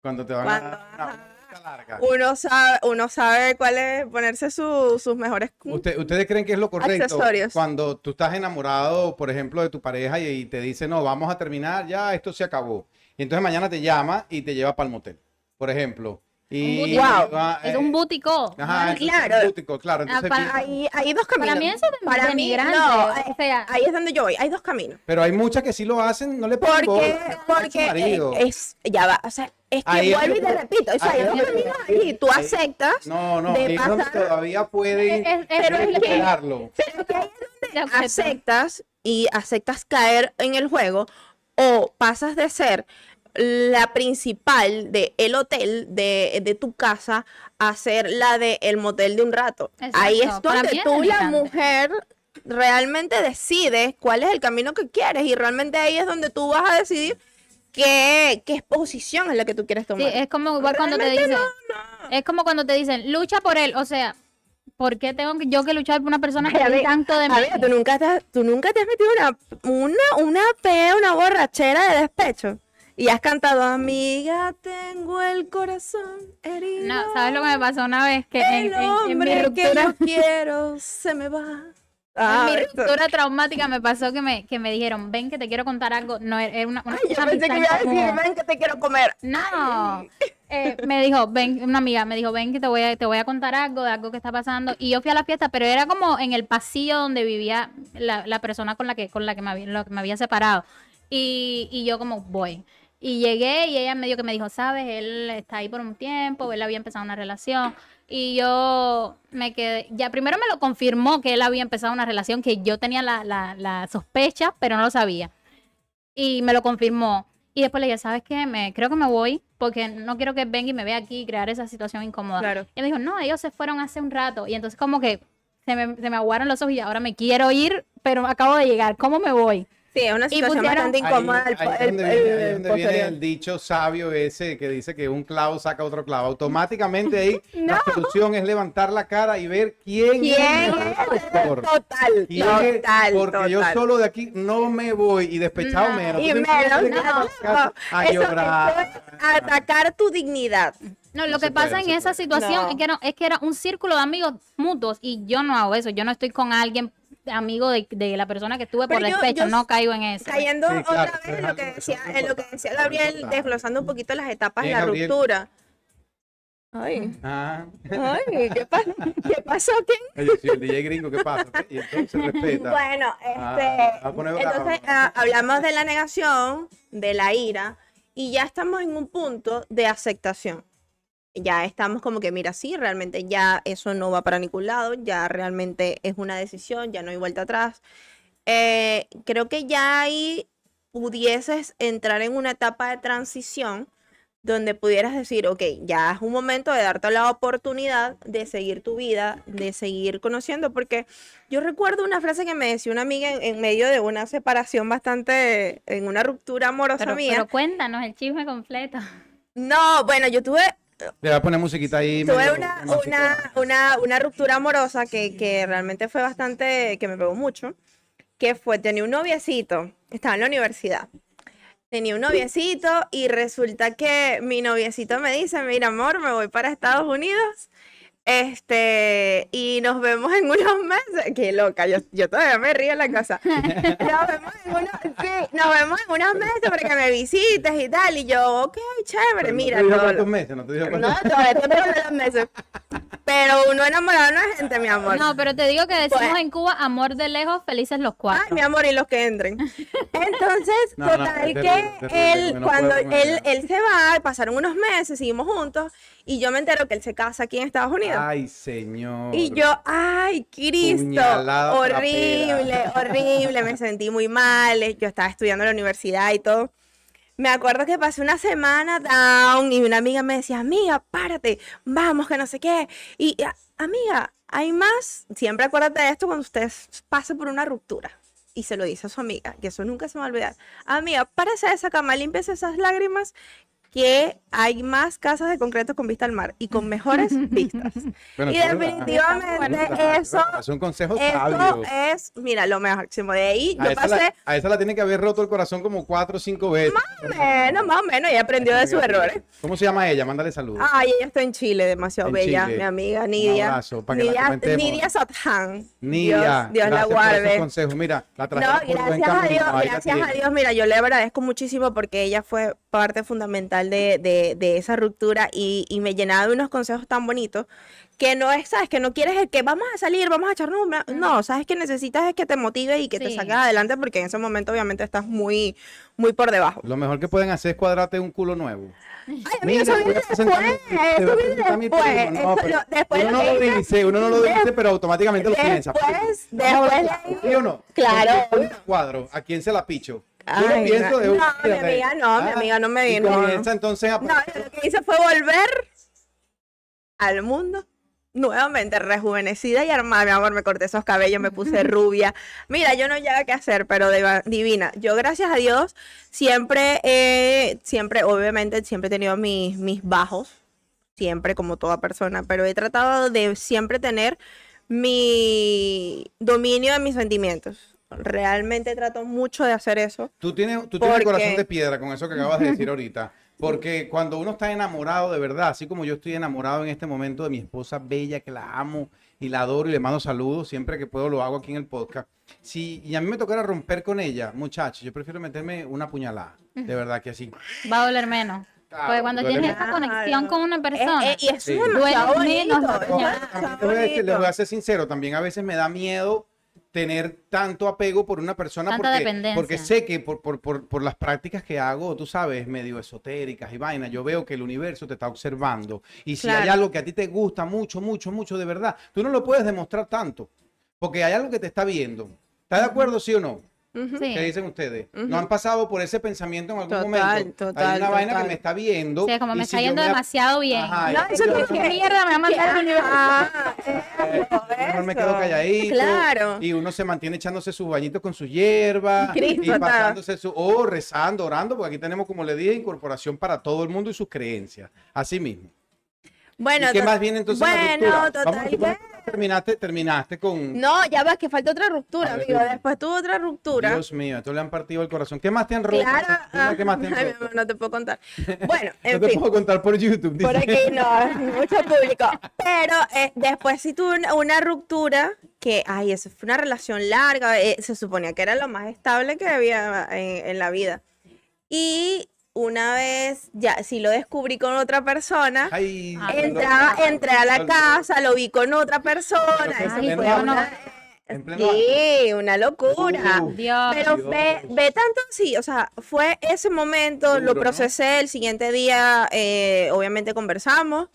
Speaker 1: Cuando te van
Speaker 2: cuando-
Speaker 1: a una larga.
Speaker 2: uno sabe, uno sabe cuál es ponerse su- sus mejores
Speaker 1: Usted- ¿Ustedes creen que es lo correcto
Speaker 2: Accesorios.
Speaker 1: cuando tú estás enamorado, por ejemplo, de tu pareja y, y te dice, no, vamos a terminar, ya esto se acabó? Y entonces mañana te llama y te lleva para el motel, por ejemplo. Y,
Speaker 2: Wow.
Speaker 1: va,
Speaker 3: Es
Speaker 1: eh,
Speaker 3: un bútico.
Speaker 1: Ajá,
Speaker 2: Claro.
Speaker 1: es un bútico, claro. Entonces,
Speaker 3: para-
Speaker 2: hay, hay dos caminos.
Speaker 3: Para mí eso es
Speaker 2: Para mí,
Speaker 3: denigrante.
Speaker 2: no,
Speaker 3: o sea,
Speaker 2: ahí es donde yo voy, hay dos caminos.
Speaker 1: pero hay muchas que sí lo hacen, no le ponen
Speaker 2: Porque,
Speaker 1: es
Speaker 2: porque
Speaker 1: marido.
Speaker 2: eh, es, ya va, o sea, es que
Speaker 1: Ahí es
Speaker 2: vuelvo y te repito, o sea, hay
Speaker 1: es
Speaker 2: dos caminos ahí, tú
Speaker 1: ahí-
Speaker 2: aceptas,
Speaker 1: No, no,
Speaker 2: de
Speaker 1: es
Speaker 2: pasar-
Speaker 1: todavía pueden
Speaker 3: Es- es-
Speaker 2: pero es que- pero que ahí es
Speaker 3: de
Speaker 2: donde aceptas y aceptas caer en el juego o pasas de ser la principal de el hotel de, de tu casa a ser la de el motel de un rato. Ahí es donde
Speaker 3: es
Speaker 2: tú, la mujer, realmente decides cuál es el camino que quieres y realmente ahí es donde tú vas a decidir qué, qué posición es la que tú quieres
Speaker 3: Sí,
Speaker 2: tomar.
Speaker 3: es como igual cuando te dicen, es como cuando te dicen, lucha por él, o sea, ¿por qué tengo que- yo que luchar por una persona que ve tanto de mí?
Speaker 2: ¿tú nunca te, has- tú nunca te has metido una, una, una pea, una borrachera de despecho. Y has cantado, amiga, tengo el corazón herido.
Speaker 3: No, ¿sabes lo que me pasó una vez? Que en,
Speaker 2: El
Speaker 3: en- en mi
Speaker 2: hombre que
Speaker 3: ruptura,
Speaker 2: yo quiero se me va.
Speaker 3: en
Speaker 2: Ah,
Speaker 3: mi
Speaker 2: esto-
Speaker 3: ruptura traumática me pasó que me, que me dijeron, ven que te quiero contar algo. No, era una, una,
Speaker 2: Ay, yo pensé que iba a decir,
Speaker 3: como-
Speaker 2: ven que te quiero comer.
Speaker 3: No, Eh, me dijo, ven, una amiga me dijo, ven que te voy, a, te voy a contar algo de algo que está pasando. Y yo fui a la fiesta, pero era como en el pasillo donde vivía la, la persona con la que, con la que me, había, lo que me había separado. Y, y yo como voy. Y llegué y ella medio que me dijo, sabes, él está ahí por un tiempo, él había empezado una relación. Y yo me quedé, ya primero me lo confirmó que él había empezado una relación, que yo tenía la, la, la sospecha, pero no lo sabía y me lo confirmó. Y después le dije, ¿sabes qué? Me, creo que me voy porque no quiero que venga y me vea aquí y crear esa situación incómoda.
Speaker 2: Claro.
Speaker 3: Y me dijo, no, ellos se fueron hace un rato. Y entonces como que se me, se me aguaron los ojos y ahora me quiero ir, pero acabo de llegar. ¿Cómo me voy?
Speaker 2: Sí, es una
Speaker 3: Y
Speaker 2: situación
Speaker 3: pusieron-
Speaker 2: bastante
Speaker 1: Ahí-
Speaker 2: incómoda. el,
Speaker 1: ahí es
Speaker 2: el-
Speaker 1: donde viene, ahí es
Speaker 2: el
Speaker 1: donde viene el dicho sabio ese que dice que un clavo saca otro clavo. Automáticamente ahí la
Speaker 2: No.
Speaker 1: solución es levantar la cara y ver quién,
Speaker 2: ¿Quién
Speaker 1: es el
Speaker 2: es?
Speaker 1: agresor.
Speaker 2: Total,
Speaker 1: ¿Quién es?
Speaker 2: total,
Speaker 1: Porque yo
Speaker 2: total.
Speaker 1: solo de aquí no me voy y despechado
Speaker 3: No.
Speaker 1: menos.
Speaker 2: Y menos, no,
Speaker 1: la a
Speaker 2: eso-
Speaker 1: llorar.
Speaker 2: eso es atacar tu dignidad.
Speaker 3: No, lo
Speaker 1: No
Speaker 3: que pasa
Speaker 1: puede,
Speaker 3: en esa
Speaker 1: puede.
Speaker 3: situación
Speaker 2: No.
Speaker 3: es, que no, es que era un círculo de amigos mutuos y yo no hago eso. Yo no estoy con alguien amigo de, de la persona que estuve por
Speaker 2: yo-
Speaker 3: despecho.
Speaker 2: yo-
Speaker 3: no caigo en eso.
Speaker 2: Cayendo
Speaker 1: Sí, claro,
Speaker 2: otra vez en lo que decía, en lo que decía Gabriel, desglosando un poquito las etapas de la
Speaker 1: Gabriel.
Speaker 2: ruptura. Ay,
Speaker 1: Ah.
Speaker 2: ay, ¿qué, pa- ¿qué pasó?
Speaker 1: Sí, el DJ gringo, ¿qué pasa? Y entonces respeta.
Speaker 2: Bueno,
Speaker 1: Ah,
Speaker 2: este,
Speaker 1: va a poner bravo.
Speaker 2: entonces ah, hablamos de la negación, de la ira, y ya estamos en un punto de aceptación. Ya estamos como que, mira, sí, realmente ya eso no va para ningún lado, ya realmente es una decisión, ya no hay vuelta atrás. Eh, creo que ya ahí pudieses entrar en una etapa de transición donde pudieras decir, ok, ya es un momento de darte la oportunidad de seguir tu vida, de seguir conociendo, porque yo recuerdo una frase que me decía una amiga en, en medio de una separación bastante, en una ruptura amorosa
Speaker 3: Pero,
Speaker 2: mía.
Speaker 3: pero cuéntanos el chisme completo.
Speaker 2: No, bueno, yo tuve,
Speaker 1: Le voy a poner musiquita ahí.
Speaker 2: tuve una, una, una, una ruptura amorosa que, que realmente fue bastante, que me pegó mucho, que fue, tenía un noviecito, estaba en la universidad, tenía un noviecito y resulta que mi noviecito me dice, mira amor, me voy para Estados Unidos. Este, y nos vemos en unos meses. Qué loca, yo, yo todavía me río en la casa. Nos vemos en unos, sí, nos vemos en unos meses para que me visites y tal. Y yo, ok, chévere,
Speaker 1: Pero
Speaker 2: mira.
Speaker 1: No te cuántos
Speaker 2: lo-
Speaker 1: meses, no te dijo cuántos
Speaker 2: no, todavía te tengo los meses. Pero uno enamorado no es gente, mi amor.
Speaker 3: No, pero te digo que decimos
Speaker 2: Pues-
Speaker 3: en Cuba, amor de lejos, felices los
Speaker 2: Ay,
Speaker 3: cuatro.
Speaker 2: mi amor, y los que entren. Entonces,
Speaker 1: No,
Speaker 2: total que
Speaker 1: terrible, es terrible,
Speaker 2: él,
Speaker 1: no
Speaker 2: cuando él, él se va, pasaron unos meses, seguimos juntos, y yo me entero que él se casa aquí en Estados Unidos.
Speaker 1: Ay, señor.
Speaker 2: Y yo, ay, Cristo,
Speaker 1: Puñalada
Speaker 2: horrible, horrible, me sentí muy mal, yo estaba estudiando en la universidad y todo. Me acuerdo que pasé una semana down y una amiga me decía, amiga, párate, vamos, que no sé qué. Y, "A- amiga, hay más, siempre acuérdate de esto cuando usted pase por una ruptura. Y se lo dice a su amiga, que eso nunca se va a olvidar. Amiga, párese de esa cama, límpiese esas lágrimas, que hay más casas de concreto con vista al mar y con mejores vistas.
Speaker 1: Bueno,
Speaker 2: y definitivamente eso,
Speaker 1: Es un consejo
Speaker 2: eso
Speaker 1: sabio.
Speaker 2: es, mira, lo máximo. De ahí
Speaker 1: A
Speaker 2: yo
Speaker 1: esa,
Speaker 2: pasé,
Speaker 1: la, a esa la tiene que haber roto el corazón como cuatro o cinco veces.
Speaker 2: menos, más o menos, y aprendió de sus errores.
Speaker 1: ¿Cómo se llama ella? Mándale saludos.
Speaker 2: Ay, ella está en Chile, demasiado
Speaker 1: En
Speaker 2: bella,
Speaker 1: Chile.
Speaker 2: mi amiga
Speaker 1: Un
Speaker 2: Nidia.
Speaker 1: abrazo, para que la
Speaker 2: Nidia,
Speaker 1: comentemos.
Speaker 2: Nidia Sathan.
Speaker 1: Nidia,
Speaker 2: Dios, Dios la
Speaker 1: gracias
Speaker 2: guarde.
Speaker 1: consejos. Mira, la
Speaker 2: No,
Speaker 1: trajeron por buen
Speaker 2: gracias a Dios,
Speaker 1: la
Speaker 2: gracias a. Dios. Mira, yo le agradezco muchísimo porque ella fue parte fundamental de, de- de esa ruptura y, y me llenaba de unos consejos tan bonitos que no es, sabes, que no quieres el que vamos a salir, vamos a echarnos un... bra-". No, sabes que necesitas es que te motive y que te saques adelante porque en ese momento obviamente estás muy, muy por debajo.
Speaker 1: Lo mejor que pueden hacer es cuadrarte un culo nuevo.
Speaker 2: Ay, amigo, eso viene después, después.
Speaker 1: uno no lo dice, uno no lo dice, pero automáticamente lo piensa.
Speaker 2: Después, después
Speaker 1: ¿Sí o no?
Speaker 2: Claro.
Speaker 1: Un cuadro, ¿a quién se la picho? Yo
Speaker 2: Ay,
Speaker 1: pienso
Speaker 2: no,
Speaker 1: de
Speaker 2: no, mi amiga no, mi
Speaker 1: Ah,
Speaker 2: amiga no me vino.
Speaker 1: comienza entonces a...
Speaker 2: No, lo que hice fue volver al mundo nuevamente rejuvenecida y armada. Mi amor, me corté esos cabellos, me puse rubia. Mira, yo no llevo qué hacer, pero divina. Yo, gracias a Dios, siempre, eh, siempre, obviamente, siempre he tenido mis, mis bajos, siempre como toda persona, pero he tratado de siempre tener mi dominio de mis sentimientos. Realmente trato mucho de hacer eso.
Speaker 1: Tú tienes, tú tienes el corazón de piedra con eso que acabas de decir ahorita. Porque cuando uno está enamorado de verdad, así como yo estoy enamorado en este momento de mi esposa bella, que la amo y la adoro y le mando saludos, siempre que puedo lo hago aquí en el podcast. Si y a mí me tocara romper con ella, muchachos, yo prefiero meterme una puñalada. De verdad que así.
Speaker 3: Va a doler menos.
Speaker 1: Claro,
Speaker 3: Porque cuando tienes esa conexión con una
Speaker 2: Eh,
Speaker 3: persona.
Speaker 2: eh, y eso
Speaker 1: Sí.
Speaker 3: Duele
Speaker 1: les voy a ser sincero, también a veces me da miedo tener tanto apego por una persona porque, porque sé que por, por, por, por las prácticas que hago, tú sabes, medio esotéricas y vainas, yo veo que el universo te está observando. Y si hay algo que a ti te gusta mucho, mucho, mucho de verdad, tú no lo puedes demostrar tanto, porque hay algo que te está viendo. ¿Estás de acuerdo, sí o no? ¿Qué dicen ustedes? ¿No han pasado por ese pensamiento en algún
Speaker 2: Total,
Speaker 1: momento?
Speaker 2: total,
Speaker 1: hay una vaina que me está viendo.
Speaker 3: Sí, es como
Speaker 1: y
Speaker 3: me está yendo
Speaker 1: me-
Speaker 3: demasiado bien.
Speaker 1: Ajá,
Speaker 2: No, eso es
Speaker 3: ¿Qué
Speaker 2: que-
Speaker 3: mierda me va a mandar el universo?
Speaker 2: Ah, eso,
Speaker 1: Mejor me quedo calladito.
Speaker 2: Claro.
Speaker 1: Y uno se mantiene echándose sus bañitos con su hierba.
Speaker 2: Cristo,
Speaker 1: y pasándose su. O rezando, orando, porque aquí tenemos, como le dije, incorporación para todo el mundo y sus creencias. Así mismo.
Speaker 2: Bueno,
Speaker 1: ¿Y qué más viene entonces en la
Speaker 2: Bueno, total
Speaker 1: Vamos terminaste, terminaste con.
Speaker 2: No, ya va, que falta otra ruptura,
Speaker 1: ver,
Speaker 2: amigo. Después tuvo otra ruptura.
Speaker 1: Dios mío, esto le han partido el corazón. ¿Qué más te han roto?
Speaker 2: Claro.
Speaker 1: Dime ¿Qué más te han
Speaker 2: Ay,
Speaker 1: roto?
Speaker 2: amor, no te puedo contar. Bueno,
Speaker 1: No
Speaker 2: en
Speaker 1: te
Speaker 2: fin.
Speaker 1: puedo contar por YouTube.
Speaker 2: Por aquí no, mucho público. Pero eh, después sí tuve una, una ruptura que, ay, eso fue una relación larga. eh, se suponía que era lo más estable que había en, en la vida. Y una vez, ya, sí lo descubrí con otra persona.
Speaker 1: Ay,
Speaker 3: Ah,
Speaker 2: Entraba, entré a la casa, lo vi con otra persona. Eso
Speaker 1: fue
Speaker 2: una, sí, una locura.
Speaker 1: Uh,
Speaker 3: Dios.
Speaker 2: Pero
Speaker 1: Dios.
Speaker 2: ve, ve tanto sí, o sea, fue ese momento, lo
Speaker 1: ¿no?
Speaker 2: procesé, el siguiente día, eh, obviamente conversamos.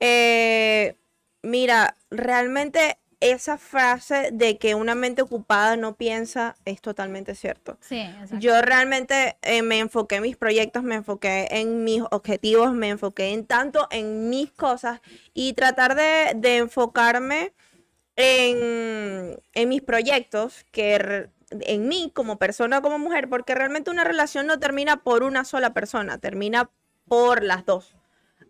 Speaker 2: Eh, mira, realmente esa frase de que una mente ocupada no piensa es totalmente cierto.
Speaker 3: Sí, exacto.
Speaker 2: Yo realmente eh, me enfoqué en mis proyectos, me enfoqué en mis objetivos, me enfoqué en tanto en mis cosas y tratar de, de enfocarme en, en mis proyectos, que en mí como persona, como mujer, porque realmente una relación no termina por una sola persona, termina por las dos.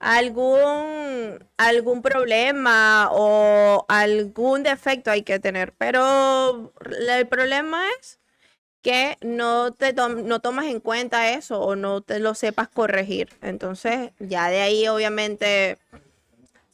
Speaker 2: Algún, algún problema o algún defecto hay que tener, pero el problema es que no te no tomas en cuenta eso o no te lo sepas corregir. Entonces, ya de ahí obviamente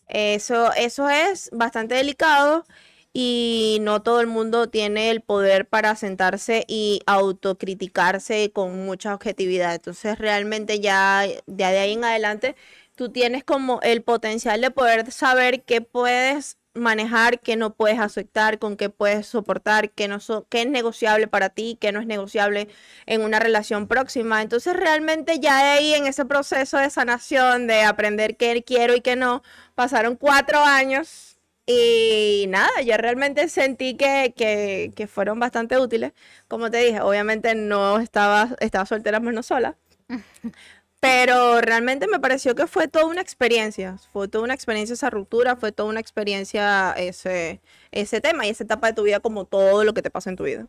Speaker 2: eso, eso es bastante delicado y no todo el mundo tiene el poder para sentarse y autocriticarse con mucha objetividad. Entonces, realmente ya, ya de ahí en adelante tú tienes como el potencial de poder saber qué puedes manejar, qué no puedes aceptar, con qué puedes soportar, qué, no es negociable para ti, qué no es negociable en una relación próxima. Entonces realmente ya ahí en ese proceso de sanación, de aprender qué quiero y qué no, pasaron cuatro años y nada, ya realmente sentí que, que, que fueron bastante útiles. Como te dije, obviamente no estaba, estaba soltera menos sola. Pero realmente me pareció que fue toda una experiencia, fue toda una experiencia esa ruptura, fue toda una experiencia ese, ese tema y esa etapa de tu vida como todo lo que te pasa en tu vida.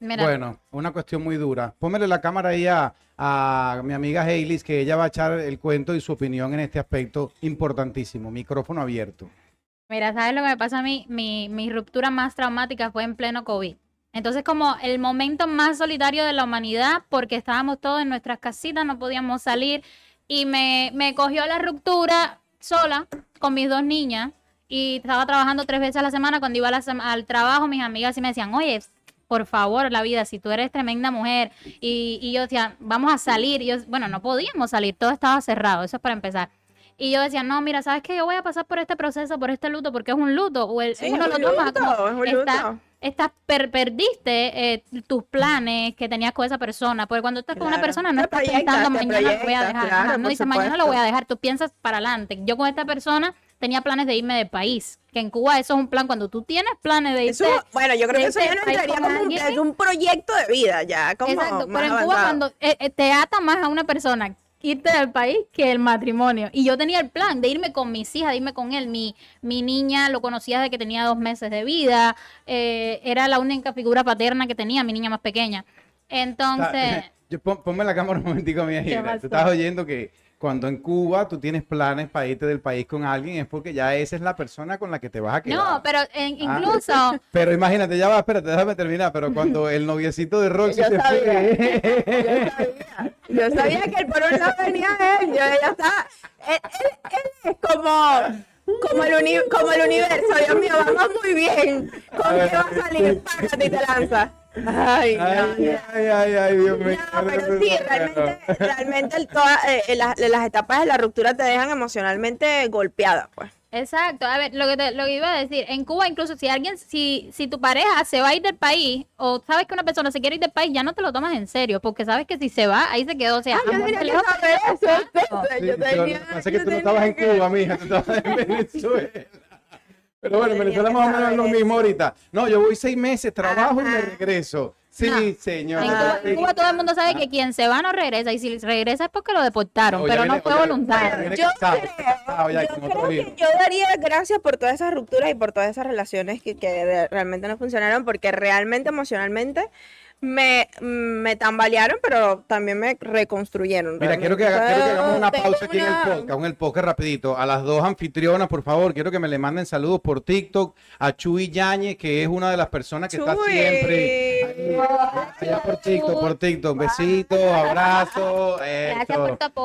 Speaker 1: Bueno, una cuestión muy dura. Póngale la cámara ahí a, a mi amiga Hailey, que ella va a echar el cuento y su opinión en este aspecto importantísimo. Micrófono abierto.
Speaker 3: Mira, ¿sabes lo que me pasa a mí? Mi, mi ruptura más traumática fue en pleno COVID. Entonces, como el momento más solitario de la humanidad, porque estábamos todos en nuestras casitas, no podíamos salir, y me, me cogió la ruptura sola con mis dos niñas, y estaba trabajando tres veces a la semana. Cuando iba al trabajo, mis amigas sí me decían, oye, por favor, la vida, si tú eres tremenda mujer, y, y yo decía, vamos a salir, y yo, bueno, no podíamos salir, todo estaba cerrado, eso es para empezar. Y yo decía, no, mira, ¿sabes qué? Yo voy a pasar por este proceso, por este luto, porque es un luto. O el, uno lo toma como estás perdiste eh, tus planes que tenías con esa persona. Porque cuando estás con una persona no estás pensando mañana lo voy a dejar. no dices mañana lo voy a dejar. Tú piensas para adelante. Yo con esta persona tenía planes de irme de país. Que en Cuba eso es un plan. Cuando tú tienes planes de irte.
Speaker 2: bueno, yo creo que eso ya no entraría como un, un, proyecto de vida. ya como Exacto.
Speaker 3: Pero en Cuba, cuando eh, eh, te ata más a una persona irte del país que el matrimonio. Y yo tenía el plan de irme con mis hijas, de irme con él. Mi, mi niña lo conocía desde que tenía dos meses de vida. Eh, era la única figura paterna que tenía, mi niña más pequeña. Entonces...
Speaker 1: ponme la cámara un momentico, mi hija. Tú estás oyendo que cuando en Cuba tú tienes planes para irte del país con alguien, es porque ya esa es la persona con la que te vas a quedar.
Speaker 3: No, pero ah. incluso.
Speaker 1: pero imagínate, ya va, espérate, déjame terminar. Pero cuando el noviecito de Roxy
Speaker 2: se fue. yo sabía. Yo sabía que el por un lado venía él. Yo ya está. Él, es como. Como el, como el universo, Dios mío, vamos muy bien. ¿Con qué va a salir? Págate y te lanza. Ay, ay, ay, ay, Dios mío. No, pero sí, realmente, realmente eh, las, etapas de la ruptura te dejan emocionalmente golpeada, pues.
Speaker 3: Exacto, a ver, lo que, te, lo que iba a decir, en Cuba incluso si alguien, si, si tu pareja se va a ir del país o sabes que una persona se quiere ir del país, ya no te lo tomas en serio, porque sabes que si se va, ahí se quedó, o sea,
Speaker 2: yo tenía que saber eso, yo tenía,
Speaker 1: que tú no estabas en Cuba, mija, tú estabas en Venezuela. Pero bueno, en Venezuela más o menos es lo mismo ahorita. No, yo voy seis meses, trabajo y me regreso. Sí, señor.
Speaker 3: En Cuba, todo el mundo sabe que quien se va no regresa y si regresa es porque lo deportaron, pero no fue voluntario.
Speaker 2: Yo, creo, que yo daría gracias por todas esas rupturas y por todas esas relaciones que, que realmente no funcionaron porque realmente emocionalmente me, me tambalearon, pero también me reconstruyeron.
Speaker 1: Mira, quiero que, hagamos una pausa aquí en el podcast, en el podcast rapidito. A las dos anfitrionas, por favor, quiero que me le manden saludos por TikTok a Chuy Yañez, que es una de las personas que está siempre allá por TikTok, por TikTok. Besitos, abrazos.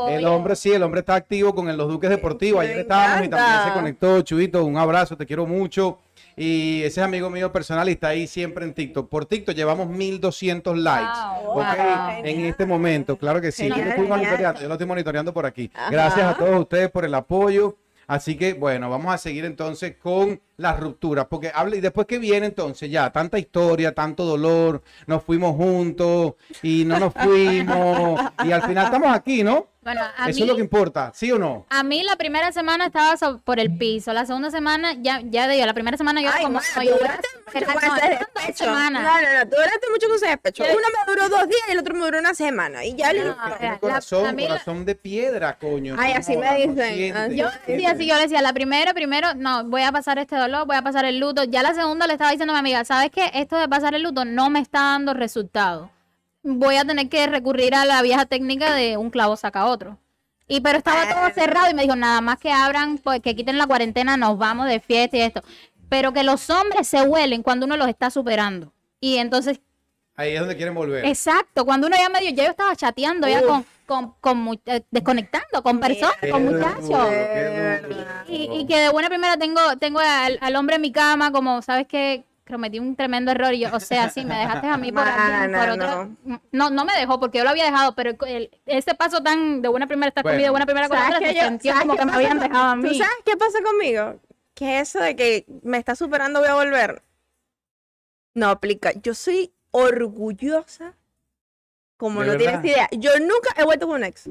Speaker 1: El hombre, sí, el hombre está activo con los Duques Deportivos. Ayer estábamos y también se conectó. Chuito, un abrazo, te quiero mucho. Y ese es amigo mío personal y está ahí siempre en TikTok. Por TikTok llevamos 1200 likes en este momento. Claro que sí. Yo lo, estoy monitoreando por aquí. Gracias a todos ustedes por el apoyo. Así que bueno, vamos a seguir entonces con las rupturas, porque habla y después que viene entonces ya tanta historia, tanto dolor, nos fuimos juntos y no nos fuimos y al final estamos aquí, ¿no? Bueno, a Eso es lo que importa, ¿sí o no?
Speaker 3: A mí la primera semana estaba por el piso, la segunda semana ya, ya digo, la primera semana yo
Speaker 2: Ay,
Speaker 3: como...
Speaker 2: no, yo duraste mucho con ese despecho. No, no, no, tú duraste mucho con ese despecho. Uno me duró dos días y el otro me duró una semana. Y ya
Speaker 1: no, le... corazón, corazón de piedra, coño.
Speaker 2: Ay, así me dicen.
Speaker 3: Ah, yo decía así, yo le decía, la primera, primero, no, voy a pasar este dolor, voy a pasar el luto. Ya la segunda le estaba diciendo a mi amiga, ¿sabes qué? Esto de pasar el luto no me está dando resultado. Voy a tener que recurrir a la vieja técnica de un clavo saca otro. Y pero estaba todo
Speaker 2: Bueno.
Speaker 3: cerrado y me dijo, nada más que abran, pues que quiten la cuarentena, nos vamos de fiesta y esto. Pero que los hombres se huelen cuando uno los está superando. Y entonces,
Speaker 1: Ahí es donde quieren volver.
Speaker 3: exacto, cuando uno ya medio, ya yo estaba chateando ya con, con, con eh, desconectando con personas,
Speaker 1: Qué
Speaker 3: con muchachos. Y, y que de buena primera tengo, tengo al, al hombre en mi cama, como, ¿sabes qué? Cometí un tremendo error y yo, o sea, sí, me dejaste a mí por, por otro. No, no me dejó porque yo lo había dejado, pero el- ese paso tan de buena primera estar
Speaker 1: Bueno.
Speaker 3: conmigo, de buena primera con
Speaker 2: ¿Sabes
Speaker 3: otra, se
Speaker 2: sabes
Speaker 3: como que me habían
Speaker 2: con-
Speaker 3: dejado a
Speaker 2: ¿Tú
Speaker 3: mí.
Speaker 2: sabes qué pasa conmigo? Que eso de que me está superando voy a volver. No aplica. Yo soy orgullosa como
Speaker 1: ¿De
Speaker 2: no
Speaker 1: verdad?
Speaker 2: tienes idea. Yo nunca he vuelto con un ex.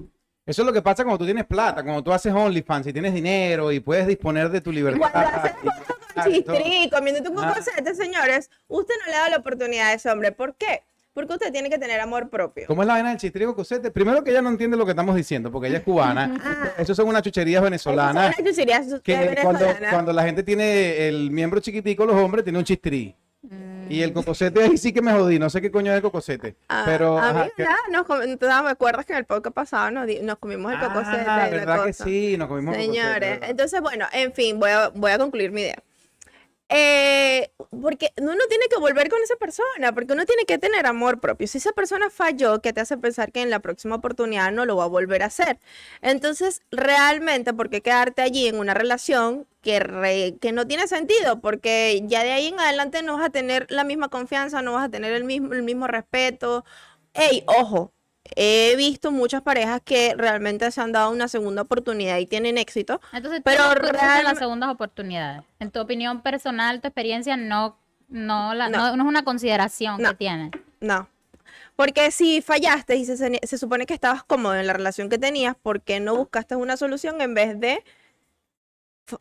Speaker 1: Eso es lo que pasa cuando tú tienes plata, cuando tú haces OnlyFans y tienes dinero y puedes disponer de tu libertad.
Speaker 2: Cuando haces
Speaker 1: y- Exacto.
Speaker 2: Chistri, comiendo un
Speaker 1: Ah.
Speaker 2: cocete, señores, usted no le da la oportunidad a ese hombre. ¿Por qué? Porque usted tiene que tener amor propio.
Speaker 1: ¿Cómo es la vaina del chistrigo cosete? Primero que ella no entiende lo que estamos diciendo, porque ella es cubana. Eso son unas chucherías venezolanas.
Speaker 2: Son unas chucherías
Speaker 1: Que cuando,
Speaker 2: venezolanas.
Speaker 1: cuando la gente tiene el miembro chiquitico, los hombres, tiene un chistrí. Y el cocosete ahí sí que me jodí. No sé qué coño es el cocosete.
Speaker 2: Ah,
Speaker 1: pero.
Speaker 2: a
Speaker 1: ajá,
Speaker 2: mí,
Speaker 1: que-
Speaker 2: nada, nos, com- ¿tú me acuerdas que en el podcast pasado nos, di- nos comimos el cocosete?
Speaker 1: Ah,
Speaker 2: la
Speaker 1: verdad que sí, nos comimos el cocosete,
Speaker 2: Señores,
Speaker 1: ¿verdad?
Speaker 2: entonces, bueno, en fin, voy a, voy a concluir mi idea. Eh, porque uno tiene que volver con esa persona, porque uno tiene que tener amor propio. Si esa persona falló, ¿qué te hace pensar que en la próxima oportunidad no lo va a volver a hacer? Entonces, realmente, ¿por qué quedarte allí en una relación que, que no tiene sentido? Porque ya de ahí en adelante no vas a tener la misma confianza, no vas a tener el mismo, el mismo respeto. Ey, ojo, he visto muchas parejas que realmente se han dado una segunda oportunidad y tienen éxito.
Speaker 3: Entonces,
Speaker 2: Pero
Speaker 3: pero las
Speaker 2: realme-
Speaker 3: segundas oportunidades. En tu opinión personal, tu experiencia, no, no, la,
Speaker 2: No.
Speaker 3: no. no es una consideración
Speaker 2: No.
Speaker 3: que tienes.
Speaker 2: No. Porque si fallaste y se, se- supone que estabas cómodo en la relación que tenías, ¿por qué no buscaste una solución en vez de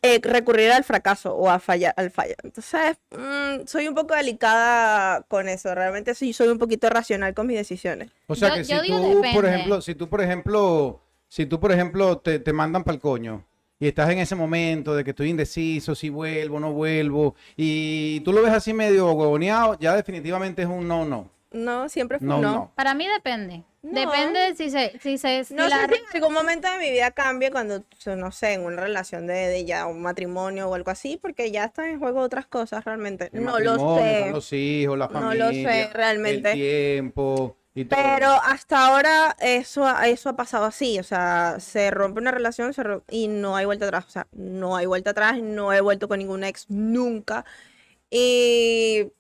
Speaker 2: eh, recurrir al fracaso o a fallar, al fallo? Entonces, mm, soy un poco delicada con eso. Realmente sí soy un poquito racional con mis decisiones.
Speaker 1: O sea
Speaker 3: Yo-
Speaker 1: que si tú, por ejemplo, si tú, por ejemplo, si tú, por ejemplo, te, te mandan para el coño y estás en ese momento de que estoy indeciso, si vuelvo, no vuelvo, y tú lo ves así medio huevoneado, ya definitivamente es un no, no.
Speaker 2: No, siempre fue
Speaker 1: No,
Speaker 2: no.
Speaker 1: no.
Speaker 3: Para mí depende.
Speaker 2: No.
Speaker 3: Depende de si se, si se, si
Speaker 2: No
Speaker 3: la-
Speaker 2: sé si en algún momento de mi vida cambie cuando, no sé, en una relación de, de ya un matrimonio o algo así, porque ya están en juego otras cosas realmente.
Speaker 1: El
Speaker 2: No lo sé.
Speaker 1: con los hijos, la
Speaker 2: No lo sé, realmente.
Speaker 1: el tiempo y todo.
Speaker 2: Pero hasta ahora eso, ha- eso ha pasado así, o sea, se rompe una relación se y no hay vuelta atrás, o sea, no hay vuelta atrás, no he vuelto con ningún ex nunca. Y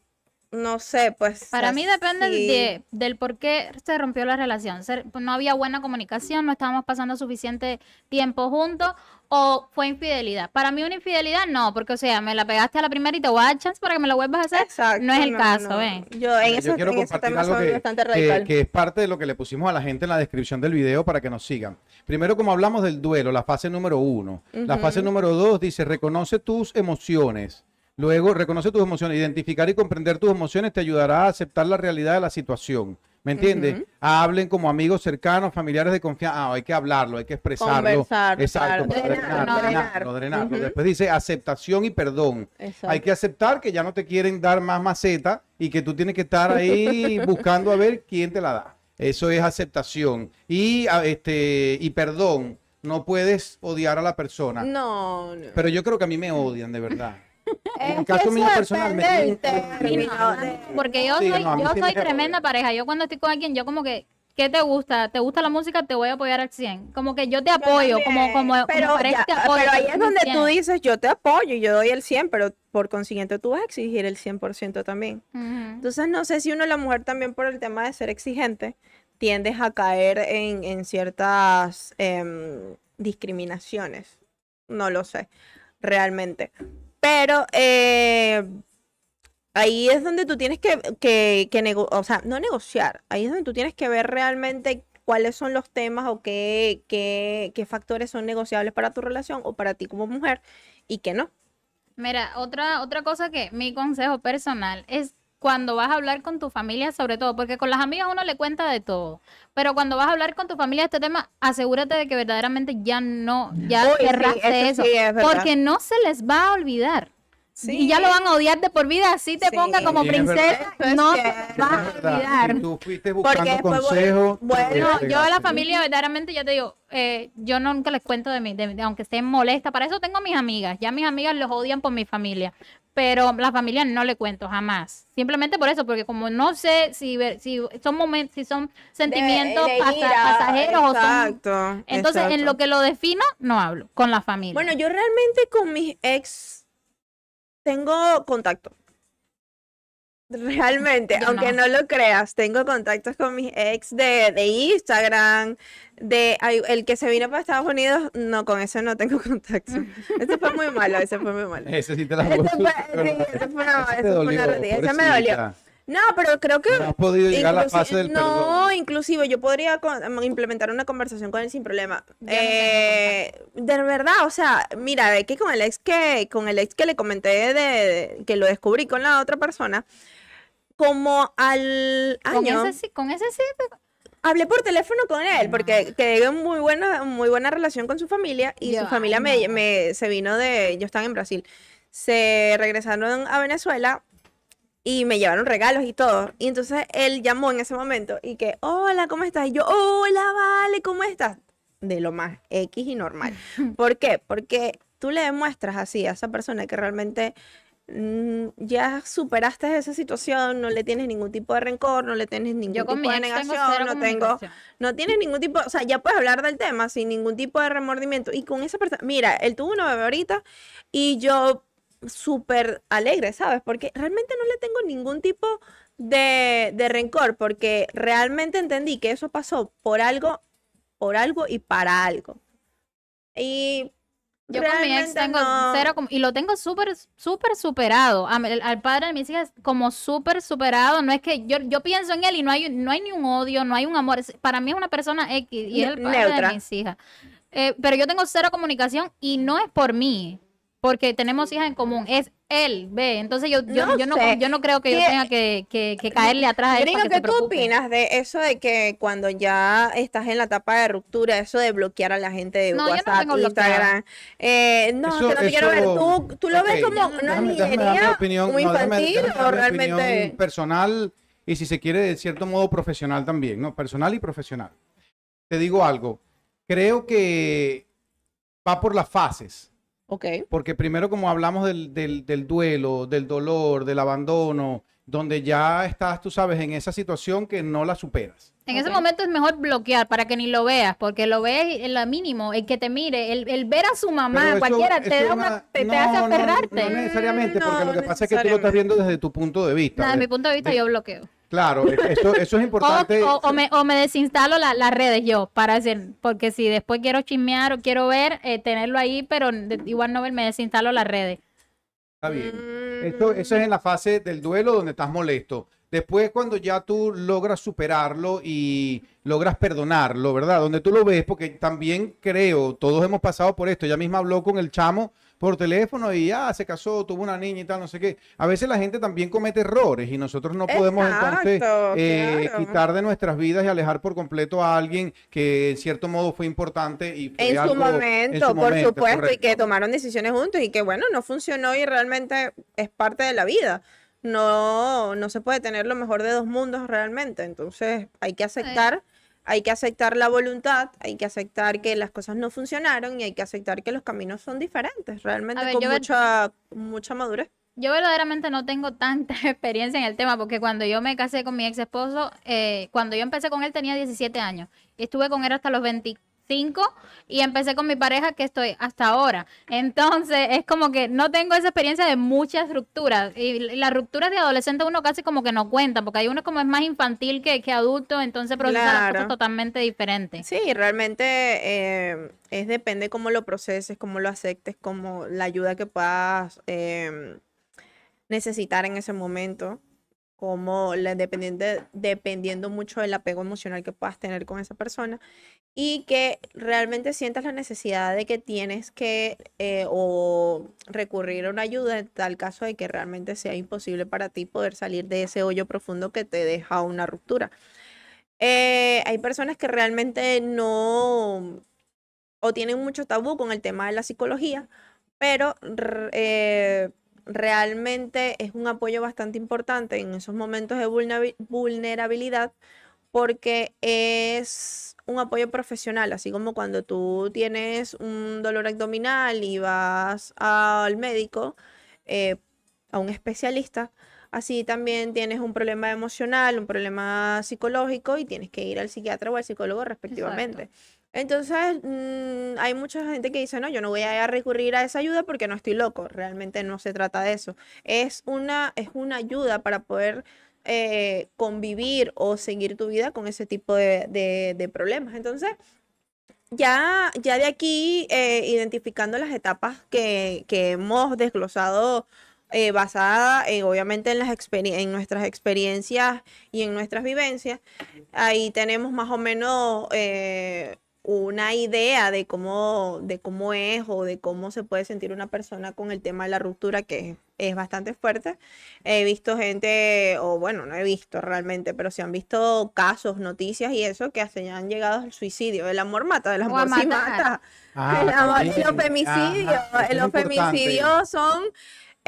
Speaker 2: no sé, pues...
Speaker 3: Para mí depende de, del por qué se rompió la relación. Se- no había buena comunicación, no estábamos pasando suficiente tiempo juntos o fue infidelidad. Para mí una infidelidad no, porque o sea, me la pegaste a la primera y te voy a dar chance para que me la vuelvas a hacer.
Speaker 2: Exacto,
Speaker 3: no es el
Speaker 2: no,
Speaker 3: caso,
Speaker 2: no.
Speaker 3: ¿ven?
Speaker 2: Yo en
Speaker 1: Yo
Speaker 2: ese,
Speaker 1: quiero
Speaker 2: en ese
Speaker 1: compartir
Speaker 2: tema
Speaker 1: algo que, que es parte de lo que le pusimos a la gente en la descripción del video para que nos sigan. Primero, como hablamos del duelo, la fase número uno. La fase número dos dice, reconoce tus emociones. Luego, reconoce tus emociones. Identificar y comprender tus emociones te ayudará a aceptar la realidad de la situación. ¿Me entiendes? Hablen como amigos cercanos, familiares de confianza. Ah, hay que hablarlo, hay que expresarlo.
Speaker 2: Conversar,
Speaker 1: Exacto,
Speaker 2: claro.
Speaker 1: para
Speaker 2: Drenar,
Speaker 1: drenarlo,
Speaker 2: drenar.
Speaker 1: Después dice aceptación y perdón.
Speaker 2: Exacto.
Speaker 1: Hay que aceptar que ya no te quieren dar más maceta y que tú tienes que estar ahí buscando a ver quién te la da. Eso es aceptación. Y, a- este, y perdón, no puedes odiar a la persona.
Speaker 2: No, no.
Speaker 1: Pero yo creo que a mí me odian, de verdad. En el caso mío personal, me
Speaker 2: de-
Speaker 3: Porque yo
Speaker 1: Sí,
Speaker 3: soy,
Speaker 1: no,
Speaker 3: yo
Speaker 1: sí
Speaker 3: tremenda pareja. Yo cuando estoy con alguien, yo como que, ¿qué te gusta? ¿Te gusta la música? Te voy a apoyar al 100. Como que yo te apoyo, como, como, como
Speaker 2: pero, ya,
Speaker 3: te apoyo.
Speaker 2: pero ahí es donde tú dices, yo te apoyo, yo doy el 100, pero por consiguiente tú vas a exigir el 100% también. Entonces no sé si uno, la mujer también por el tema de ser exigente, tiendes a caer en, en ciertas em, discriminaciones. No lo sé, realmente. Pero eh, ahí es donde tú tienes que, que, que o sea, no negociar, ahí es donde tú tienes que ver realmente cuáles son los temas o qué, qué, qué factores son negociables para tu relación o para ti como mujer y que no.
Speaker 3: Mira, otra, otra cosa que mi consejo personal es cuando vas a hablar con tu familia, sobre todo, porque con las amigas uno le cuenta de todo, pero cuando vas a hablar con tu familia de este tema, asegúrate de que verdaderamente ya no, ya
Speaker 2: Uy,
Speaker 3: cerraste
Speaker 2: eso
Speaker 3: eso,
Speaker 2: sí es verdad.
Speaker 3: porque no se les va a olvidar.
Speaker 2: Sí.
Speaker 3: Y ya lo van a odiar de por vida, así te
Speaker 2: Sí.
Speaker 3: ponga como princesa,
Speaker 2: es
Speaker 3: no te vas a olvidar.
Speaker 1: Si tú fuiste
Speaker 2: Porque
Speaker 1: buscando consejos.
Speaker 2: bueno,
Speaker 3: No, yo a la familia verdaderamente ya te digo, eh, yo nunca les cuento de mí, de- de- aunque estén molesta, para eso tengo mis amigas, ya mis amigas los odian por mi familia, pero la familia no le cuento jamás, simplemente por eso, porque como no sé si, si son momentos, si son sentimientos
Speaker 2: De- de
Speaker 3: pasa-
Speaker 2: ira,
Speaker 3: pasajeros o son...
Speaker 2: Exacto.
Speaker 3: Entonces, en lo que lo defino, no hablo con la familia.
Speaker 2: Bueno, yo realmente con mis ex tengo contacto. Realmente,
Speaker 3: Yo
Speaker 2: aunque no. lo creas, tengo contactos con mis ex de, de Instagram, de ay, el que se vino para Estados Unidos, no, con ese no tengo contacto. Ese fue muy malo, ese fue muy malo.
Speaker 1: Ese sí te la
Speaker 2: Ese fue, sí, ese fue una,
Speaker 1: Ese
Speaker 2: ese fue una
Speaker 1: dolió,
Speaker 2: ratilla, ese me dolió. No, pero creo que
Speaker 1: No has podido llegar a la fase del
Speaker 2: no,
Speaker 1: perdón.
Speaker 2: inclusive yo podría con- implementar una conversación con él sin problema. Eh, de verdad, o sea, mira, ve que con el ex que, con el ex que le comenté de, de- que lo descubrí con la otra persona, como al
Speaker 3: con
Speaker 2: año,
Speaker 3: ese sí, con ese sí,
Speaker 2: hablé por teléfono con él, porque quedé en muy buena, muy buena relación con su familia y su familia me, me- se vino de, yo estaba en Brasil, se regresaron a Venezuela y me llevaron regalos y todo. Y entonces él llamó en ese momento y que, hola, ¿cómo estás? Y yo, hola, vale, ¿cómo estás? De lo más X y normal. ¿Por qué? Porque tú le demuestras así a esa persona que realmente ya superaste esa situación, no le tienes ningún tipo de rencor, no le tienes ningún
Speaker 3: yo
Speaker 2: tipo de
Speaker 3: tengo
Speaker 2: negación,
Speaker 3: cero
Speaker 2: no tengo, no tienes ningún tipo, o sea, ya puedes hablar del tema sin ningún tipo de remordimiento. Y con esa persona, mira, él tuvo una bebé ahorita y yo súper alegre, ¿sabes? Porque realmente no le tengo ningún tipo de, de rencor, porque realmente entendí que eso pasó por algo, por algo y para algo. Y
Speaker 3: Yo con mi ex
Speaker 2: realmente
Speaker 3: tengo
Speaker 2: no-
Speaker 3: cero y lo tengo súper, súper superado. A al padre de mis hijas como súper superado. No es que yo, yo pienso en él y no hay, no hay ni un odio, no hay un amor. Para mí es una persona X y es el padre
Speaker 2: Neutra.
Speaker 3: de mis hijas. Eh, pero yo tengo cero comunicación y no es por mí, porque tenemos hijas en común. Es él, ve. Entonces yo, yo,
Speaker 2: No
Speaker 3: yo, no, yo no creo que yo
Speaker 2: ¿Qué-
Speaker 3: tenga que, que, que caerle atrás a él
Speaker 2: Gringo, ¿qué
Speaker 3: se
Speaker 2: tú opinas de eso de que cuando ya estás en la etapa de ruptura, eso de bloquear a la gente de
Speaker 3: No, yo no
Speaker 2: WhatsApp,
Speaker 3: tengo bloqueado.
Speaker 2: Instagram? Eh, no,
Speaker 1: Eso-
Speaker 2: que no te quiero ver. ¿Tú, tú lo ves como una
Speaker 1: déjame- déjame
Speaker 2: niñería
Speaker 1: opinión,
Speaker 2: muy
Speaker 1: no, déjame-
Speaker 2: infantil
Speaker 1: déjame dar
Speaker 2: o realmente...
Speaker 1: personal y si se quiere de cierto modo profesional también, ¿no? Personal y profesional. Te digo algo, creo que va por las fases.
Speaker 2: Ok.
Speaker 1: Porque primero como hablamos del, del- del duelo, del dolor, del abandono, donde ya estás, tú sabes, en esa situación que no la superas.
Speaker 3: En ese momento es mejor bloquear para que ni lo veas, porque lo ves en lo mínimo, el que te mire, el, el ver a su mamá,
Speaker 1: eso-
Speaker 3: cualquiera,
Speaker 1: eso
Speaker 3: te da una,
Speaker 1: una-
Speaker 3: te, hace
Speaker 1: no,
Speaker 3: aferrarte.
Speaker 1: No, necesariamente, porque
Speaker 2: No
Speaker 1: lo que pasa es que tú lo estás viendo desde tu punto de vista.
Speaker 3: Nada, desde
Speaker 1: De-
Speaker 3: mi punto de vista
Speaker 1: de-
Speaker 3: yo bloqueo.
Speaker 1: Claro, eso, eso es importante.
Speaker 3: o- o me, o me desinstalo la- las redes yo, para decir, porque si después quiero chismear o quiero ver, eh, tenerlo ahí, pero de- igual no ver, me desinstalo las redes.
Speaker 1: Está bien.
Speaker 2: Mm.
Speaker 1: Esto, eso es en la fase del duelo donde estás molesto. Después, cuando ya tú logras superarlo y logras perdonarlo, ¿verdad? Donde tú lo ves, porque también creo, todos hemos pasado por esto. Ella misma habló con el chamo por teléfono y ya se casó, tuvo una niña y tal, no sé qué. A veces la gente también comete errores y nosotros no podemos entonces eh,
Speaker 2: claro.
Speaker 1: quitar de nuestras vidas y alejar por completo a alguien que en cierto modo fue importante y fue
Speaker 2: En su, momento,
Speaker 1: en su
Speaker 2: por
Speaker 1: momento,
Speaker 2: supuesto, y que tomaron decisiones juntos y que bueno, no funcionó y realmente es parte de la vida. No, no se puede tener lo mejor de dos mundos realmente. Entonces hay que aceptar, hay que aceptar la voluntad, hay que aceptar que las cosas no funcionaron y hay que aceptar que los caminos son diferentes, realmente
Speaker 3: ver,
Speaker 2: con
Speaker 3: ver-
Speaker 2: mucha, mucha madurez.
Speaker 3: Yo verdaderamente no tengo tanta experiencia en el tema porque cuando yo me casé con mi ex esposo, eh, cuando yo empecé con él tenía 17 años estuve con él hasta los 25 y empecé con mi pareja que estoy hasta ahora. Entonces es como que no tengo esa experiencia de muchas rupturas y las rupturas de adolescente uno casi como que no cuenta porque hay uno como es más infantil que, que adulto, entonces procesa las
Speaker 2: Claro.
Speaker 3: cosas totalmente diferentes.
Speaker 2: Sí, realmente eh, es depende cómo lo proceses, cómo lo aceptes, como la ayuda que puedas em, necesitar en ese momento, como la, dependiendo, dependiendo mucho del apego emocional que puedas tener con esa persona y que realmente sientas la necesidad de que tienes que eh, o recurrir a una ayuda en tal caso de que realmente sea imposible para ti poder salir de ese hoyo profundo que te deja una ruptura. Eh, hay personas que realmente no o tienen mucho tabú con el tema de la psicología, pero eh, realmente es un apoyo bastante importante en esos momentos de vulnerabi- vulnerabilidad porque es un apoyo profesional, así como cuando tú tienes un dolor abdominal y vas al médico, eh, a un especialista, así también tienes un problema emocional, un problema psicológico y tienes que ir al psiquiatra o al psicólogo respectivamente. Entonces, mm, hay mucha gente que dice, no, yo no voy a recurrir a esa ayuda porque no estoy loco. Realmente no se trata de eso. Es una, es una ayuda para poder eh, convivir o seguir tu vida con ese tipo de, problemas. Entonces, ya, ya de aquí, eh, identificando las etapas que, que hemos desglosado, eh, basada en, obviamente en, las en nuestras experiencias y en nuestras vivencias, ahí tenemos más o menos una idea de cómo, de cómo es o de cómo se puede sentir una persona con el tema de la ruptura, que es, es bastante fuerte. He visto gente, o bueno, no he visto realmente, pero se han visto casos, noticias y eso que hasta ya han llegado al suicidio. El amor mata, el
Speaker 3: a
Speaker 2: amor sí
Speaker 3: matar.
Speaker 2: mata.
Speaker 1: Ah,
Speaker 2: El amor y los femicidios. Los femicidios son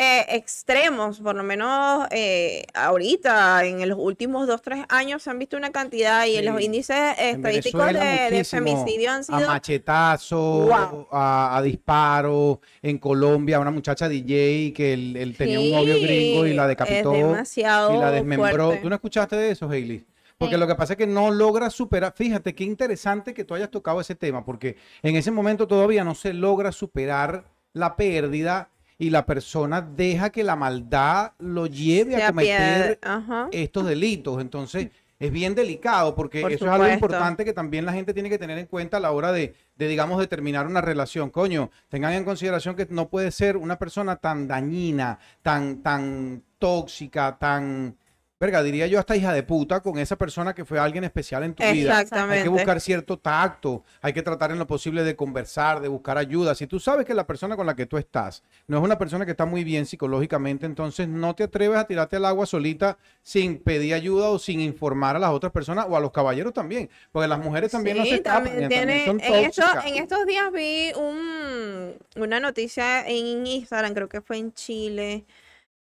Speaker 2: eh, extremos, por lo menos eh, ahorita, en los últimos dos, tres años se han visto una cantidad y
Speaker 1: Sí.
Speaker 2: los índices
Speaker 1: En
Speaker 2: estadísticos de, de femicidio han
Speaker 1: A
Speaker 2: sido...
Speaker 1: machetazo,
Speaker 2: Wow.
Speaker 1: a, a disparo. En Colombia, una muchacha DJ que él, él tenía un novio gringo y la decapitó y la desmembró.
Speaker 2: fuerte.
Speaker 1: ¿Tú no escuchaste de eso, Hailey? Porque lo que pasa es que no logra superar. Fíjate qué interesante que tú hayas tocado ese tema, porque en ese momento todavía no se logra superar la pérdida y la persona deja que la maldad lo lleve
Speaker 2: Se
Speaker 1: a cometer
Speaker 2: Ajá.
Speaker 1: estos delitos. Entonces, es bien delicado porque
Speaker 2: Por
Speaker 1: eso es algo importante que también la gente tiene que tener en cuenta a la hora de, de, digamos, de terminar una relación. Coño, tengan en consideración que no puede ser una persona tan dañina, tan, tan tóxica, tan, verga, diría yo hasta hija de puta con esa persona que fue alguien especial en tu vida. Hay
Speaker 2: Exactamente.
Speaker 1: que buscar cierto tacto, hay que tratar en lo posible de conversar, de buscar ayuda. Si tú sabes que la persona con la que tú estás no es una persona que está muy bien psicológicamente, entonces no te atreves a tirarte al agua solita sin pedir ayuda o sin informar a las otras personas o a los caballeros también, porque las mujeres también no
Speaker 2: Sí,
Speaker 1: se escapan,
Speaker 2: también
Speaker 1: también
Speaker 2: tiene-
Speaker 1: son
Speaker 2: en, esto- en estos días vi un, una noticia en Instagram, creo que fue en Chile.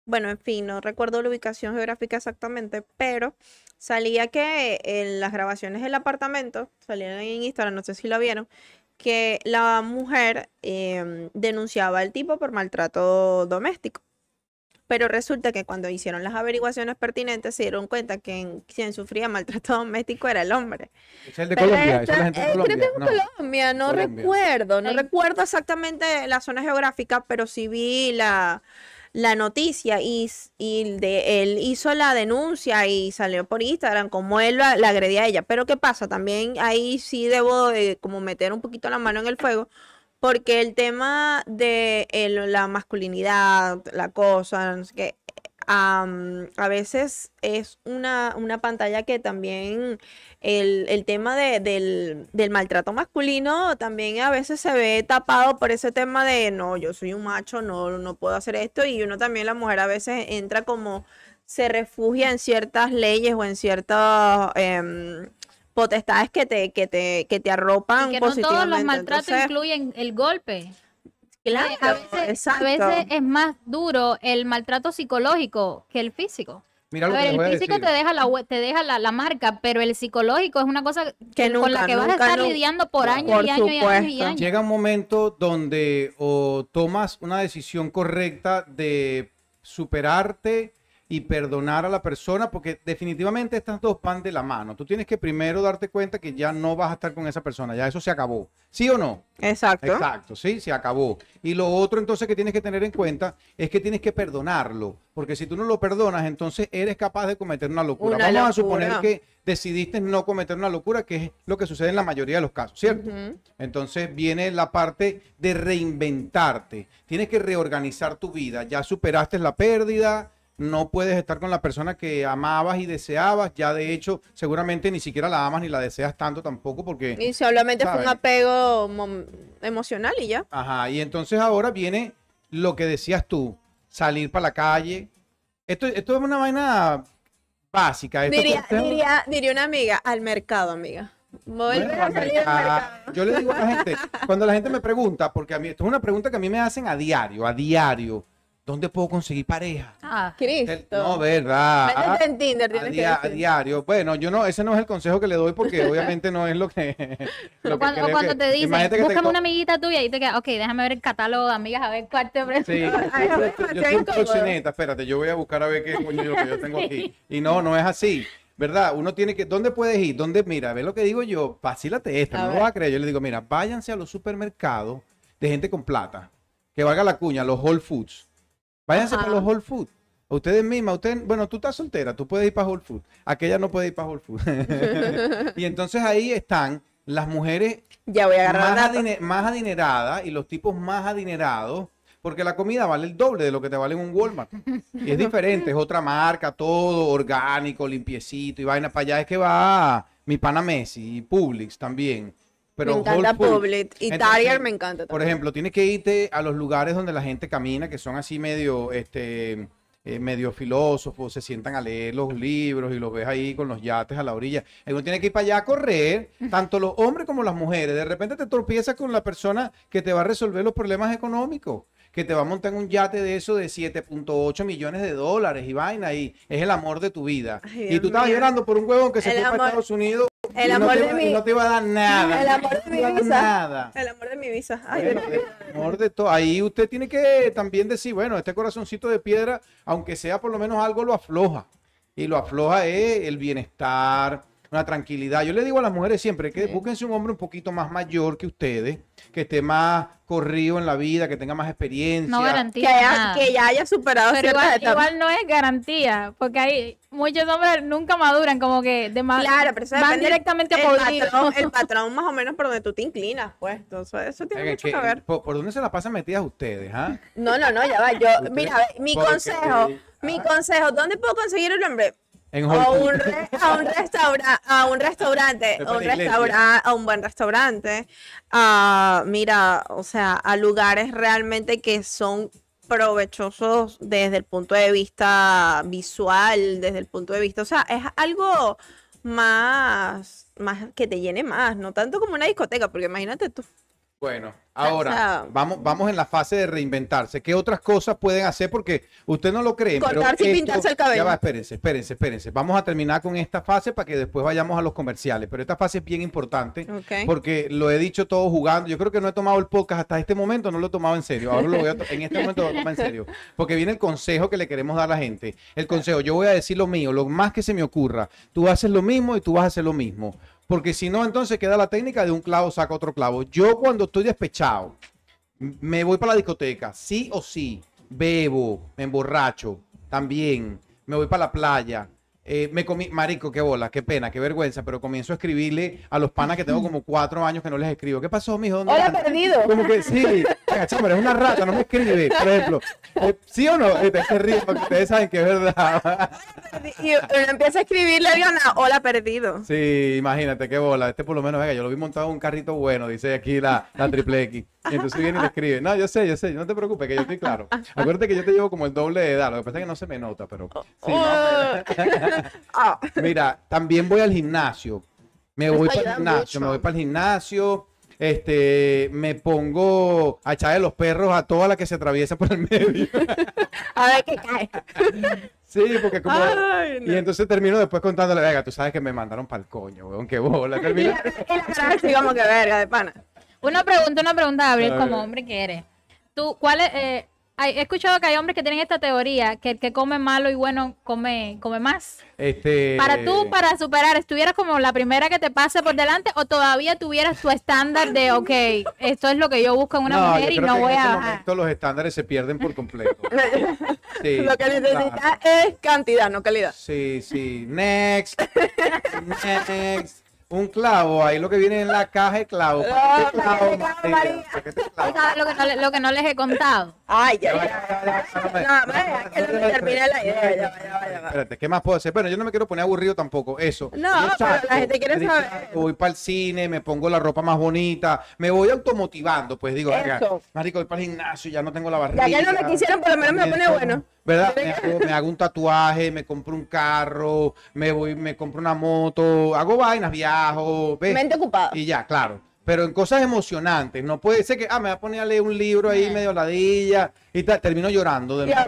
Speaker 2: Bueno, en fin, no recuerdo la ubicación geográfica exactamente, pero salía que en las grabaciones del apartamento, salían en Instagram, no sé si la vieron, que la mujer em, denunciaba al tipo por maltrato doméstico. Pero resulta que cuando hicieron las averiguaciones pertinentes se dieron cuenta que en- quien sufría maltrato doméstico era el hombre.
Speaker 1: Es el de
Speaker 2: Pero
Speaker 1: Colombia, es la gente de
Speaker 2: eh, creo que
Speaker 1: Colombia.
Speaker 2: es
Speaker 1: No.
Speaker 2: Colombia, no
Speaker 1: Colombia.
Speaker 2: recuerdo, no recuerdo exactamente la zona geográfica, pero sí vi la, la noticia y, y de, él hizo la denuncia y salió por Instagram como él la, la agredía a ella. Pero ¿qué pasa? También ahí sí debo de como meter un poquito la mano en el fuego. Porque el tema de la masculinidad, la cosa, no sé qué, am, a veces es una, una pantalla que también el, el tema de- del, del maltrato masculino también a veces se ve tapado por ese tema de no, yo soy un macho, no, no puedo hacer esto. Y uno también, la mujer, a veces entra como se refugia en ciertas leyes o en ciertas em, potestades que te, que te, que te arropan
Speaker 3: Y que no todos los maltratos
Speaker 2: Entonces,
Speaker 3: incluyen el golpe.
Speaker 2: Claro,
Speaker 3: a, veces, a
Speaker 2: exacto.
Speaker 3: veces es más duro el maltrato psicológico que el físico.
Speaker 1: Mira lo
Speaker 3: ver, el físico
Speaker 1: decir.
Speaker 3: te deja la te deja la, la marca, pero el psicológico es una cosa
Speaker 2: Que
Speaker 3: con la
Speaker 2: nunca,
Speaker 3: que vas a estar lidiando por años
Speaker 2: por
Speaker 3: y años y años y
Speaker 2: supuesto.
Speaker 3: años.
Speaker 1: Llega un momento donde o tomas una decisión correcta de superarte y perdonar a la persona, porque definitivamente estas dos van de la mano. Tú tienes que primero darte cuenta que ya no vas a estar con esa persona, ya eso se acabó. ¿Sí o no?
Speaker 2: Exacto.
Speaker 1: Exacto, sí, se acabó. Y lo otro entonces que tienes que tener en cuenta es que tienes que perdonarlo, porque si tú no lo perdonas, entonces eres capaz de cometer una locura.
Speaker 2: Una
Speaker 1: Vamos a suponer que decidiste no cometer una locura, que es lo que sucede en la mayoría de los casos, ¿cierto? Entonces viene la parte de reinventarte. Tienes que reorganizar tu vida. Ya superaste la pérdida, no puedes estar con la persona que amabas y deseabas. Ya de hecho, seguramente ni siquiera la amas ni la deseas tanto tampoco porque...
Speaker 2: Y solamente fue un apego emocional y ya.
Speaker 1: Ajá, y entonces ahora viene lo que decías tú, salir para la calle. Esto, esto es una vaina básica. esto-
Speaker 2: Diría,
Speaker 1: es-
Speaker 2: diría, diría una amiga, al mercado, amiga.
Speaker 1: Bueno,
Speaker 2: a salir al mercado.
Speaker 1: yo le digo a la gente, cuando la gente me pregunta, porque a mí, esto es una pregunta que a mí me hacen a diario, a diario. ¿Dónde puedo conseguir pareja?
Speaker 3: Ah,
Speaker 2: Cristo.
Speaker 1: No, verdad.
Speaker 2: Métete en Tinder,
Speaker 1: a,
Speaker 2: que
Speaker 1: diario. Bueno, yo no, ese no es el consejo que le doy porque obviamente no es lo que. lo que
Speaker 3: cuando, o cuando
Speaker 1: que-
Speaker 3: te dicen,
Speaker 1: Imagínate que te
Speaker 3: búscame una amiguita tuya y te quedas, ok, déjame ver el catálogo de amigas a ver cuál te ofrece.
Speaker 1: Sí,
Speaker 2: Ay,
Speaker 1: yo, yo- yo soy proxeneta, espérate, yo voy a buscar a ver qué coño lo que yo tengo aquí. Y no, no es así. ¿Verdad? Uno tiene que, ¿dónde puedes ir? ¿Dónde? Mira, ve lo que digo yo, vacílate esta,
Speaker 2: A
Speaker 1: no lo vas a creer. Yo le digo, mira, váyanse a los supermercados de gente con plata, que valga la cuña, los Whole Foods. Váyanse
Speaker 2: Ajá.
Speaker 1: para los Whole Foods. Ustedes mismas, usted, bueno, tú estás soltera, tú puedes ir para Whole Foods. Aquella no puede ir para Whole Foods. y entonces ahí están las mujeres
Speaker 2: Ya voy a agarrar
Speaker 1: más, más adinerada y los tipos más adinerados, porque la comida vale el doble de lo que te vale en un Walmart. Y es diferente, es otra marca, todo orgánico, limpiecito y vaina. Para allá es que va mi pana Messi y Publix también. Pero
Speaker 2: me encanta. Publix. Y
Speaker 1: Entonces,
Speaker 2: Target me encanta.
Speaker 1: Por ejemplo, tienes que irte a los lugares donde la gente camina, que son así medio, este, eh, medio filósofos, se sientan a leer los libros y los ves ahí con los yates a la orilla. Uno tiene que ir para allá a correr, tanto los hombres como las mujeres. De repente te tropiezas con la persona que te va a resolver los problemas económicos, que te va a montar un yate de eso de 7.8 millones de dólares y vaina, y es el amor de tu vida.
Speaker 2: Ay,
Speaker 1: y tú estabas llorando por un huevón que se
Speaker 2: El
Speaker 1: fue para
Speaker 2: amor-
Speaker 1: Estados Unidos
Speaker 2: el
Speaker 1: no
Speaker 2: amor
Speaker 1: te
Speaker 2: de mi-
Speaker 1: no te iba a dar nada.
Speaker 2: El amor de mi visa.
Speaker 1: Nada.
Speaker 2: El amor de mi visa. Ay,
Speaker 1: Bueno, el amor de todo. Ahí usted tiene que también decir, bueno, este corazoncito de piedra, aunque sea por lo menos algo, lo afloja. Y lo afloja es el bienestar, una tranquilidad. Yo le digo a las mujeres siempre que búsquense un hombre un poquito más mayor que ustedes, que esté más corrido en la vida, que tenga más experiencia.
Speaker 3: No
Speaker 2: Que,
Speaker 3: garantiza
Speaker 2: haya-
Speaker 3: nada.
Speaker 2: que ya haya superado
Speaker 3: Pero
Speaker 2: ciertas
Speaker 3: igual,
Speaker 2: etapas.
Speaker 3: igual no es garantía, porque hay muchos hombres nunca maduran, como que de ma-
Speaker 2: Claro, pero eso
Speaker 3: van
Speaker 2: depende
Speaker 3: directamente a
Speaker 2: el
Speaker 3: podrido.
Speaker 2: patrón, el patrón más o menos por donde tú te inclinas, pues. Entonces, eso tiene mucho
Speaker 1: que-
Speaker 2: que ver.
Speaker 1: ¿por, por dónde se la pasan metidas ustedes? ah?
Speaker 2: No, no, no, ya va. Yo, mira, a ver, mi consejo, mi
Speaker 1: ah.
Speaker 2: consejo, ¿dónde puedo conseguir el hombre?
Speaker 1: En
Speaker 2: A un, re- a un restaurante, a un restaurante,
Speaker 1: Es
Speaker 2: a un restaurante, a un buen restaurante. Ah, mira, o sea, a lugares realmente que son provechosos desde el punto de vista visual, desde el punto de vista, o sea, es algo más, más que te llene más, no tanto como una discoteca, porque imagínate tú.
Speaker 1: Bueno, ahora vamos, vamos en la fase de reinventarse. ¿Qué otras cosas pueden hacer? Porque usted no lo cree. pero
Speaker 2: Cortarse y
Speaker 1: esto-
Speaker 2: pintarse el cabello.
Speaker 1: Ya va, espérense, espérense, espérense. Vamos a terminar con esta fase para que después vayamos a los comerciales. Pero esta fase es bien importante porque lo he dicho todo jugando. Yo creo que no he tomado el podcast hasta este momento, no lo he tomado en serio. Ahora lo voy a en este momento lo voy a tomar en serio. Porque viene el consejo que le queremos dar a la gente. El consejo, yo voy a decir lo mío, lo más que se me ocurra. Tú haces lo mismo y tú vas a hacer lo mismo. Porque si no, entonces queda la técnica de un clavo saca otro clavo. Yo cuando estoy despechado, me voy para la discoteca, sí o sí, bebo, me emborracho, también, me voy para la playa. eh, me comí, marico, qué bola, qué pena, qué vergüenza, pero comienzo a escribirle a los panas que tengo como cuatro años que no les escribo. ¿Qué pasó, mijo? ¿Dónde
Speaker 2: Hola,
Speaker 1: andas?"
Speaker 2: perdido.
Speaker 1: Como que sí, eres una rata, no me escribe, por ejemplo. Eh, ¿Sí o no? Eh, te se ríe porque ustedes saben que es verdad.
Speaker 2: Y uno empieza a escribirle a una hola perdido.
Speaker 1: Sí, imagínate, qué bola. Este por lo menos, venga, yo lo vi montado en un carrito bueno, dice aquí la, la triple X. Y entonces viene y le escribe. No, yo sé, yo sé, no te preocupes, que yo estoy claro. Acuérdate que yo te llevo como el doble de edad, lo que pasa es que no se me nota, pero... sí, más o menos.
Speaker 2: Ah,
Speaker 1: Mira, también voy al gimnasio. Me voy para el gimnasio,
Speaker 2: mucho.
Speaker 1: me voy para el gimnasio. Este, me pongo a echarle los perros a toda la que se atraviesa por el medio.
Speaker 2: a ver qué cae.
Speaker 1: Sí, porque como...
Speaker 2: Ay, no.
Speaker 1: Y entonces termino después contándole, venga, tú sabes que me mandaron para el coño, weón, qué bola.
Speaker 2: Así como que verga de pana.
Speaker 3: Una pregunta, una pregunta, Gabriel, como hombre que eres. Tú, ¿cuál es, eh, he escuchado que hay hombres que tienen esta teoría, que el que come malo y bueno come, come más.
Speaker 1: Este...
Speaker 3: Para tú, para superar, ¿estuvieras como la primera que te pase por delante o todavía tuvieras tu estándar de, ok, esto es lo que yo busco en una
Speaker 1: No, yo
Speaker 3: mujer y no
Speaker 1: que
Speaker 3: voy
Speaker 1: en
Speaker 3: a
Speaker 1: este
Speaker 3: bajar?
Speaker 1: momento los estándares se pierden por completo. Sí,
Speaker 2: Lo que
Speaker 1: claro.
Speaker 2: necesitas es cantidad, no calidad.
Speaker 1: Sí, sí. Next. Next. Un clavo, ahí lo que viene en la caja es clavo.
Speaker 2: No,
Speaker 1: ¿Para qué
Speaker 2: ¿para qué
Speaker 1: clavo,
Speaker 3: lo que, no, lo que no les he contado.
Speaker 2: Ay, ya,
Speaker 1: Ya
Speaker 2: ya.
Speaker 1: ya ya ya ya
Speaker 2: termine la idea. Ya ya ya.
Speaker 1: Espérate, ¿qué más puedo hacer? Bueno, yo no me quiero poner aburrido tampoco, eso.
Speaker 2: No,
Speaker 1: Yo
Speaker 2: pero la gente quiere saber.
Speaker 1: Voy para el cine, me pongo la ropa más bonita, me voy automotivando, pues digo, marico, voy para el gimnasio, ya no tengo la barriga.
Speaker 2: Ya que no me quisieron, por lo menos me pone bueno.
Speaker 1: ¿Verdad? Me hago, me hago un tatuaje, me compro un carro, me voy, me compro una moto, hago vainas, viajo, ¿ves?
Speaker 2: Mente ocupada.
Speaker 1: Y ya, claro. Pero en cosas emocionantes. No puede ser que, ah, me voy a poner a leer un libro ahí medio ladilla y tal, termino llorando de nuevo.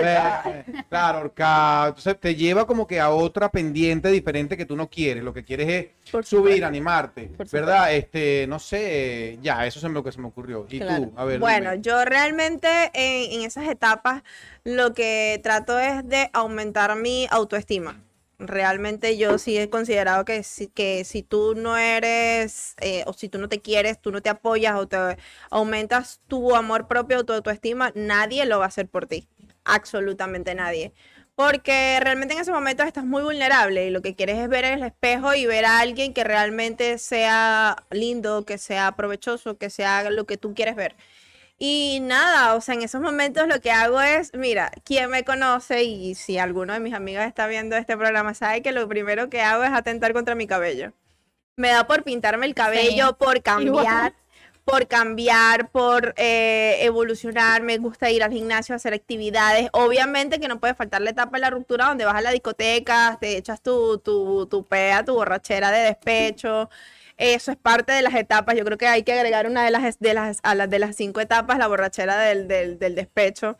Speaker 1: Claro, ahorcado. Entonces te lleva como que a otra pendiente diferente que tú no quieres. Lo que quieres es
Speaker 2: Por
Speaker 1: subir,
Speaker 2: supuesto.
Speaker 1: animarte,
Speaker 2: Por
Speaker 1: ¿verdad? Este, no sé, ya, eso es lo que se me ocurrió. Y
Speaker 2: Claro.
Speaker 1: tú, a ver.
Speaker 2: Bueno,
Speaker 1: dime.
Speaker 2: yo realmente en, en esas etapas lo que trato es de aumentar mi autoestima. Realmente yo sí he considerado que si, que si tú no eres eh, o si tú no te quieres, tú no te apoyas o te aumentas tu amor propio, tu autoestima, nadie lo va a hacer por ti. Absolutamente nadie. Porque realmente en ese momento estás muy vulnerable y lo que quieres es ver el espejo y ver a alguien que realmente sea lindo, que sea provechoso, que sea lo que tú quieres ver. Y nada, o sea, en esos momentos lo que hago es, mira, quien me conoce y si alguno de mis amigas está viendo este programa sabe que lo primero que hago es atentar contra mi cabello. Me da por pintarme el cabello, por cambiar, por cambiar, por eh, evolucionar. Me gusta ir al gimnasio a hacer actividades. Obviamente que no puede faltar la etapa de la ruptura donde vas a la discoteca, te echas tu, tu, tu pea, tu borrachera de despecho. Eso es parte de las etapas. Yo creo que hay que agregar una de las, de las, de las cinco etapas, la borrachera del, del, despecho.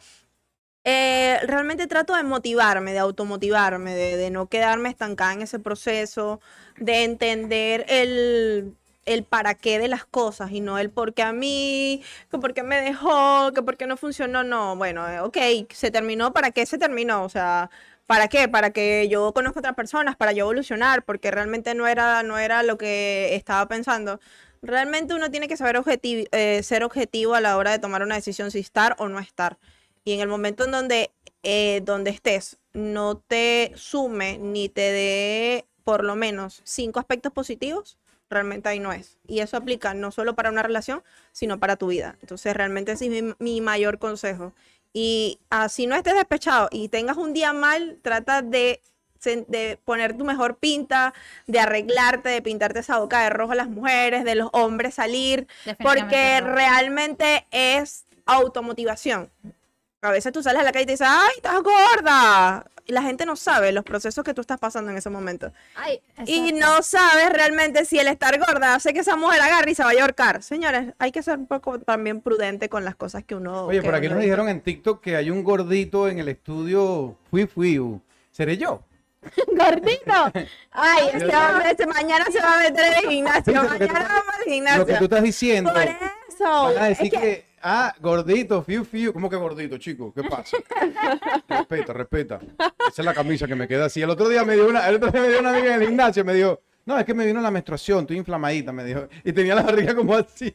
Speaker 2: Eh, realmente trato de motivarme, de automotivarme, de, no quedarme estancada en ese proceso, de entender el, el para qué de las cosas y no el por qué a mí, que por qué me dejó, que por qué no funcionó. No, bueno, ok, se terminó, ¿para qué se terminó? O sea, ¿para qué? Para que yo conozca otras personas, para yo evolucionar, porque realmente no era, no era lo que estaba pensando. Realmente uno tiene que saber eh, ser objetivo a la hora de tomar una decisión si estar o no estar. Y en el momento en donde, eh, donde estés, no te sume ni te dé por lo menos cinco aspectos positivos, realmente ahí no es. Y eso aplica no solo para una relación, sino para tu vida. Entonces, realmente ese es mi, mi mayor consejo. Y así no estés despechado y tengas un día mal, trata de, de poner tu mejor pinta, de arreglarte, de pintarte esa boca de rojo a las mujeres, de los hombres salir, porque
Speaker 3: no.
Speaker 2: realmente es automotivación. A veces tú sales a la calle y te dices, ¡ay, estás gorda! Y la gente no sabe los procesos que tú estás pasando en ese momento.
Speaker 3: Ay,
Speaker 2: Y no sabes realmente si el estar gorda hace que esa mujer agarre y se vaya a ahorcar. Señores, hay que ser un poco también prudente con las cosas que uno.
Speaker 1: Oye,
Speaker 2: que
Speaker 1: por aquí nos dijeron en TikTok que hay un gordito en el estudio. Fui, fui. ¿Seré yo?
Speaker 2: ¡Gordito! Ay, ese hombre ese mañana se va a meter en el gimnasio.
Speaker 1: Fíjate lo que tú-
Speaker 2: Mañana vamos al
Speaker 1: Lo que tú
Speaker 2: gimnasio.
Speaker 1: estás diciendo.
Speaker 2: Por eso.
Speaker 1: Van a
Speaker 2: es
Speaker 1: decir
Speaker 2: que-
Speaker 1: que... ah, gordito, fiu, fiu. ¿Cómo que gordito, chico? ¿Qué pasa? respeta, respeta. Esa es la camisa que me queda así. El otro día me dio una, el otro día me dio una amiga en el gimnasio, me dijo, no, es que me vino la menstruación, estoy inflamadita, me dijo. Y tenía la barriga como así.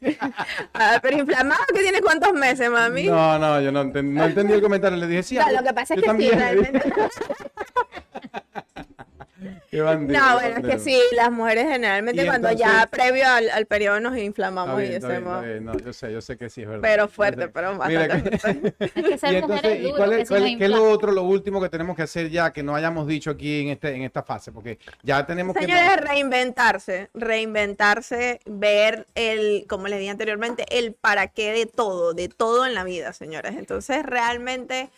Speaker 2: Ah, pero inflamado que tiene cuántos meses, mami.
Speaker 1: No, no, yo no, enten- no entendí el comentario. Le dije, sí,
Speaker 2: No, lo que pasa es que sí,
Speaker 1: también", le dije.
Speaker 2: realmente.
Speaker 1: Qué bandido,
Speaker 2: No, bueno, es que sí, las mujeres generalmente
Speaker 1: Y
Speaker 2: cuando ya previo al, al periodo nos inflamamos
Speaker 1: bien,
Speaker 2: y hacemos.
Speaker 1: bien. No, yo sé, yo sé que sí es verdad.
Speaker 2: Pero fuerte,
Speaker 1: sé.
Speaker 2: pero
Speaker 1: Mira
Speaker 2: bastante
Speaker 1: que-
Speaker 3: que ser
Speaker 1: Y entonces,
Speaker 3: mujeres
Speaker 1: ¿y
Speaker 3: duras,
Speaker 1: cuál
Speaker 3: que
Speaker 1: es, cuál- qué es lo otro, lo último que tenemos que hacer ya que no hayamos dicho aquí en este en esta fase? Porque ya tenemos que
Speaker 2: Señores, reinventarse, reinventarse, ver el, como les dije anteriormente, el para qué de todo, de todo en la vida, señores. Entonces, realmente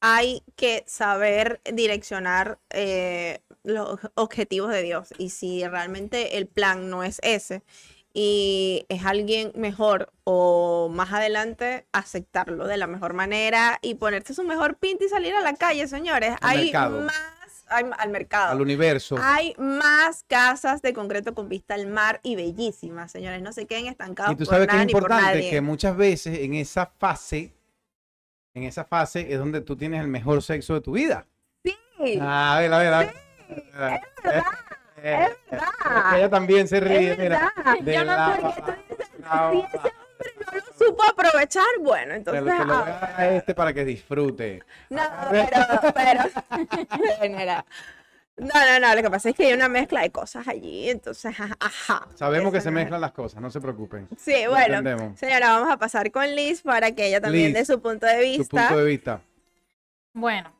Speaker 2: hay que saber direccionar eh, los objetivos de Dios. Y si realmente el plan no es ese y es alguien mejor o más adelante, aceptarlo de la mejor manera y ponerse su mejor pinta y salir a la calle, señores.
Speaker 1: Al
Speaker 2: hay
Speaker 1: mercado.
Speaker 2: más, hay- al mercado.
Speaker 1: al universo.
Speaker 2: Hay más casas de concreto con vista al mar y bellísimas, señores. No se queden estancados
Speaker 1: Y tú
Speaker 2: por
Speaker 1: sabes que es importante que muchas veces en esa fase, en esa fase es donde tú tienes el mejor sexo de tu vida.
Speaker 2: Sí,
Speaker 1: a ver, a ver, a ver. Es verdad.
Speaker 2: es verdad.
Speaker 1: Ella también se ríe,
Speaker 2: es
Speaker 1: mira.
Speaker 2: verdad.
Speaker 1: De
Speaker 2: Yo no
Speaker 1: la
Speaker 2: sé qué tú dices. Si ese
Speaker 1: pa-
Speaker 2: hombre no lo supo aprovechar, bueno, entonces.
Speaker 1: lo, te lo
Speaker 2: ah,
Speaker 1: a este para que disfrute.
Speaker 2: no, pero, pero. No, no, no. Lo que pasa es que hay una mezcla de cosas allí, entonces, ajá.
Speaker 1: Sabemos que se mezclan las cosas, no se preocupen.
Speaker 2: Sí,
Speaker 1: Lo
Speaker 2: bueno.
Speaker 1: entendemos.
Speaker 2: Señora, vamos a pasar con Liz para que ella también
Speaker 1: Liz,
Speaker 2: dé su punto de vista.
Speaker 1: punto de vista.
Speaker 3: Bueno,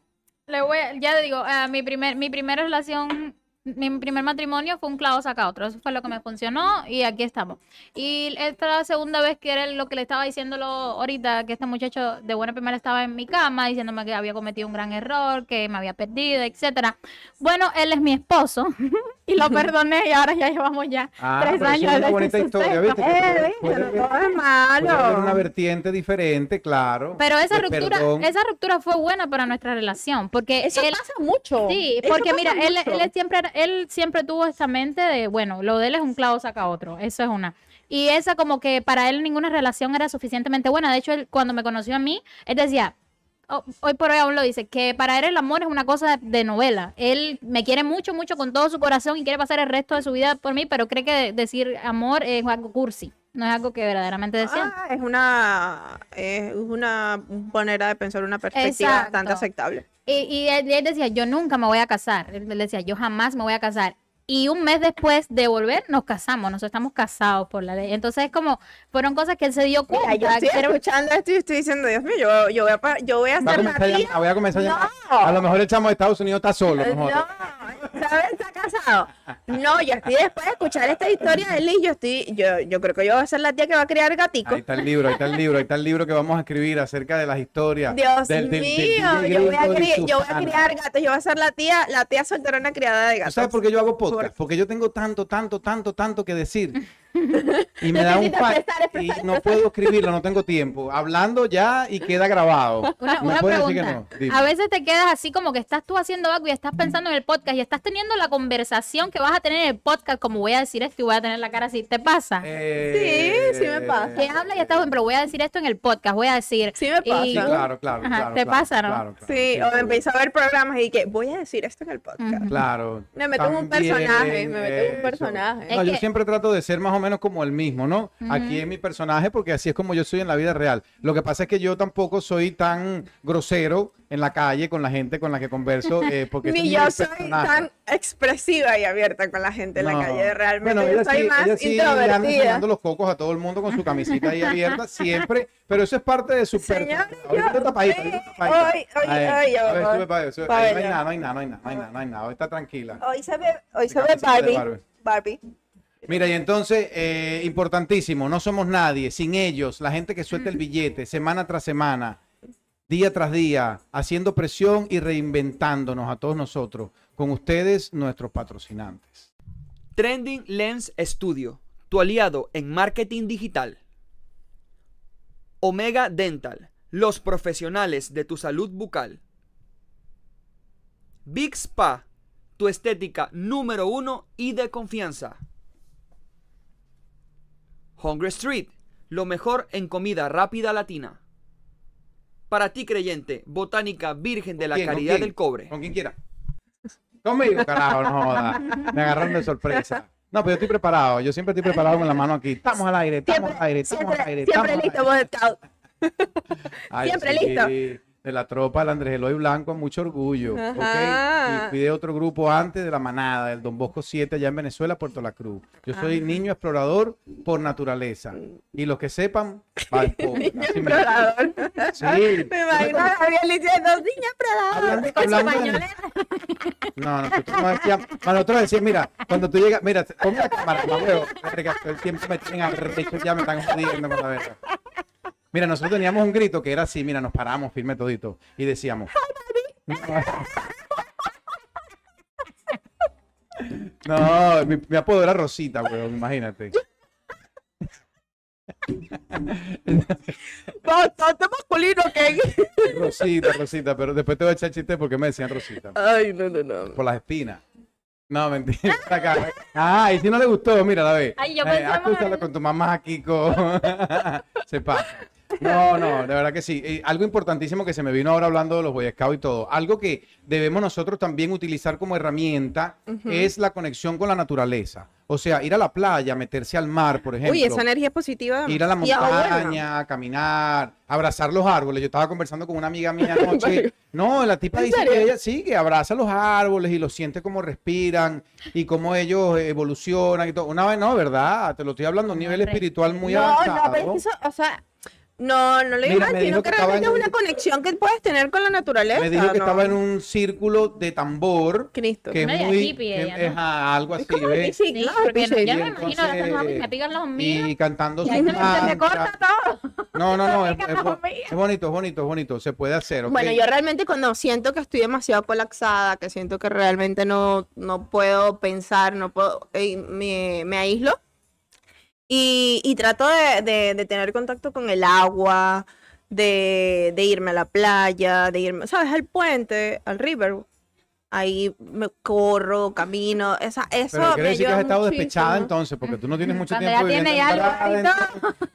Speaker 3: le voy, ya digo, ah, mi primer, mi primera relación, mi primer matrimonio fue un clavo saca otro. Eso fue lo que me funcionó y aquí estamos. Y esta segunda vez que era lo que le estaba diciéndolo ahorita, que este muchacho de buena primera estaba en mi cama diciéndome que había cometido un gran error, que me había perdido, etcétera. Bueno, él es mi esposo y lo perdoné y ahora ya llevamos ya
Speaker 1: Ah,
Speaker 3: tres
Speaker 1: pero
Speaker 3: años
Speaker 1: es una
Speaker 3: de
Speaker 1: bonita historia. ¿viste?
Speaker 2: Eh,
Speaker 1: Puede- puede
Speaker 2: no es
Speaker 1: una vertiente diferente, claro.
Speaker 3: Pero esa
Speaker 1: de
Speaker 3: ruptura,
Speaker 1: perdón.
Speaker 3: esa ruptura fue buena para nuestra relación, porque
Speaker 2: Eso
Speaker 3: él,
Speaker 2: pasa mucho.
Speaker 3: sí,
Speaker 2: Eso
Speaker 3: porque mira, él, él siempre, él siempre tuvo esa mente de, bueno, lo de él es un clavo saca otro, eso es una. Y esa como que para él ninguna relación era suficientemente buena. De hecho, él, cuando me conoció a mí, él decía, hoy por hoy aún lo dice, que para él el amor es una cosa de, de novela. Él me quiere mucho, mucho con todo su corazón y quiere pasar el resto de su vida por mí, pero cree que decir amor es algo cursi, no es algo que verdaderamente decía.
Speaker 2: Ah, es una es una manera de pensar una perspectiva
Speaker 3: Exacto.
Speaker 2: bastante aceptable.
Speaker 3: Y, y él, él decía, yo nunca me voy a casar. Él, él decía, yo jamás me voy a casar. Y un mes después de volver, nos casamos. Nosotros estamos casados por la ley. Entonces, es como, fueron cosas que él se dio cuenta.
Speaker 2: Mira, yo estoy escuchando esto y estoy diciendo, Dios mío, yo, yo voy a, yo voy a
Speaker 1: Va a
Speaker 2: hacer
Speaker 1: a
Speaker 2: tía.
Speaker 1: llamar, voy a comenzar a llamar.
Speaker 2: No.
Speaker 1: A lo mejor el chamo de Estados Unidos está solo. No
Speaker 2: ¿sabes? Está casado. No, yo estoy después de escuchar esta historia de él y yo estoy, yo, yo creo que yo voy a ser la tía que va a criar gaticos.
Speaker 1: Ahí está el libro, ahí está el libro, ahí está el libro que vamos a escribir acerca de las historias.
Speaker 2: Dios
Speaker 1: del- del- del
Speaker 2: mío, yo voy, a
Speaker 1: gringo y
Speaker 2: cri-
Speaker 1: su
Speaker 2: yo voy a criar gatos, yo voy a ser la tía, la tía solterona criada de
Speaker 1: ¿Tú
Speaker 2: gatos.
Speaker 1: ¿Sabes por qué yo hago podcast? Porque yo tengo tanto, tanto, tanto, tanto que decir. Y me da un
Speaker 2: expresar,
Speaker 1: y no puedo escribirlo, no tengo tiempo. Hablando ya y queda grabado.
Speaker 3: Una, una pregunta.
Speaker 1: decir que no. Dime.
Speaker 3: a veces te quedas así como que estás tú haciendo algo y estás pensando en el podcast y estás teniendo la conversación que vas a tener en el podcast, como voy a decir esto y voy a tener la cara así. ¿Te pasa?
Speaker 1: Eh,
Speaker 2: sí me pasa.
Speaker 3: que habla y estás, pero voy a decir esto en el podcast, voy a decir.
Speaker 2: Sí me pasa.
Speaker 3: y-
Speaker 1: Sí, claro, claro,
Speaker 3: Ajá,
Speaker 1: claro.
Speaker 3: te
Speaker 1: claro,
Speaker 3: pasa, ¿no?
Speaker 1: claro, claro,
Speaker 2: Sí, o empiezo a ver programas y que voy a decir esto en el podcast.
Speaker 1: Claro.
Speaker 2: Me meto en un personaje, me meto en un personaje.
Speaker 1: No, yo
Speaker 3: que-
Speaker 1: siempre trato de ser más o menos como el mismo, ¿no? Aquí es mi personaje porque así es como yo soy en la vida real. Lo que pasa es que yo tampoco soy tan grosero en la calle con la gente con la que converso, eh, porque
Speaker 2: Ni yo soy
Speaker 1: personaje.
Speaker 2: tan expresiva y abierta con la gente en
Speaker 1: No.
Speaker 2: la calle. Realmente
Speaker 1: Bueno,
Speaker 2: yo soy
Speaker 1: sí,
Speaker 2: más
Speaker 1: ella sí le
Speaker 2: introvertida.
Speaker 1: enseñando los cocos a todo el mundo con su camisita ahí abierta siempre, pero eso es parte de su personalidad. Ahorita tapadita, ahorita tapadita.
Speaker 2: Hoy, hoy, hoy,
Speaker 1: no hay nada, no hay nada, no hay nada, no hay nada, no hay nada. Hoy está tranquila.
Speaker 2: Hoy se ve, hoy se ve Barbie.
Speaker 1: Barbie. Mira, y entonces, eh, importantísimo, no somos nadie, sin ellos, la gente que suelta el billete semana tras semana, día tras día, haciendo presión y reinventándonos a todos nosotros, con ustedes, nuestros patrocinantes.
Speaker 4: Trending Lens Studio, tu aliado en marketing digital. Omega Dental, los profesionales de tu salud bucal. Big Spa, tu estética número uno y de confianza. Hungry Street, lo mejor en comida rápida latina. Para ti creyente, Botánica Virgen de la
Speaker 1: ¿Quién? ¿Con
Speaker 4: Caridad del Cobre.
Speaker 1: Con quien quiera. Conmigo, carajo, no joda. Me agarraron de sorpresa. No, pero yo estoy preparado. Yo siempre estoy preparado con la mano aquí. Estamos al aire, estamos al aire, estamos
Speaker 2: siempre,
Speaker 1: al aire.
Speaker 2: siempre listo, Siempre
Speaker 1: sí,
Speaker 2: listo.
Speaker 1: De la tropa del Andrés Eloy Blanco, mucho orgullo. ¿ok?
Speaker 2: Ajá.
Speaker 1: Y fui de otro grupo antes de la manada, del Don Bosco 7, allá en Venezuela, Puerto La Cruz. Yo soy niño explorador por naturaleza. Y los que sepan.
Speaker 2: Niño explorador.
Speaker 1: Sí.
Speaker 2: Me imagino a Gabriel diciendo, niño explorador. Con su.
Speaker 1: No, nosotros, nos decíamos- nosotros decíamos, mira, cuando tú llegas, mira, pon la cámara, verga, todo el tiempo me tienen arrecho, ya me están jodiendo con la verga. Mira, nosotros teníamos un grito que era así, mira, nos paramos firme todito y decíamos. No, mi, mi apodo era Rosita, weón, imagínate.
Speaker 2: Bastante masculino que.
Speaker 1: Rosita, Rosita, pero después te voy a echar chiste porque me decían Rosita.
Speaker 2: Ay, no, no, no.
Speaker 1: Por las espinas. No, mentira. Acá. Ah, y si no le gustó, mira, la ve.
Speaker 3: Ay, yo
Speaker 1: Eh,
Speaker 3: pensaba-
Speaker 1: acúsala con tu mamá con... Se pasa. No, no, de verdad que sí. Eh, algo importantísimo que se me vino ahora hablando de los Boy Scouts y todo. Algo que debemos nosotros también utilizar como herramienta es la conexión con la naturaleza. O sea, ir a la playa, meterse al mar, por ejemplo.
Speaker 2: Uy, esa energía positiva.
Speaker 1: Ir a la montaña, caminar, abrazar los árboles. Yo estaba conversando con una amiga mía anoche. No, la tipa
Speaker 2: ¿En
Speaker 1: dice
Speaker 2: serio?
Speaker 1: que ella sí, que abraza los árboles y los siente cómo respiran y cómo ellos evolucionan y todo. Una vez, no, ¿verdad? Te lo estoy hablando a un nivel espiritual muy
Speaker 2: no,
Speaker 1: avanzado.
Speaker 2: no, pero es que eso, o sea, no, no le
Speaker 1: Mira,
Speaker 2: digo
Speaker 1: me
Speaker 2: sino
Speaker 1: dijo
Speaker 2: que
Speaker 1: que estaba
Speaker 2: realmente es
Speaker 1: en-
Speaker 2: una conexión que puedes tener con la naturaleza.
Speaker 1: Me dijo que
Speaker 2: ¿no?
Speaker 1: estaba en un círculo de tambor.
Speaker 2: Cristo.
Speaker 1: Que es
Speaker 3: Media
Speaker 1: muy.
Speaker 3: hippie
Speaker 1: que-
Speaker 3: ella, ¿no?
Speaker 1: ajá, algo así,
Speaker 2: Es
Speaker 1: ¿ves?
Speaker 2: sí,
Speaker 3: Sí,
Speaker 2: claro,
Speaker 3: porque
Speaker 2: sí.
Speaker 3: yo me
Speaker 1: Y
Speaker 3: imagino a me pican los míos.
Speaker 1: Y cantando
Speaker 3: Y se me- me corta todo.
Speaker 1: No, no, no, es, es es bonito, es bonito, es bonito. Se puede hacer, ¿ok?
Speaker 2: Bueno, yo realmente cuando siento que estoy demasiado colapsada, que siento que realmente no, no puedo pensar, no puedo, eh, me, me aíslo y, y trato de, de- de tener contacto con el agua, de, de irme a la playa, de irme, ¿sabes? Al puente, al river. Ahí me corro, camino, esa, eso
Speaker 1: Pero quiere
Speaker 2: me
Speaker 1: decir que has estado despechada entonces, porque tú no tienes mucho
Speaker 3: Cuando
Speaker 1: tiempo
Speaker 3: ya
Speaker 1: viviendo en
Speaker 3: ya
Speaker 1: adentro,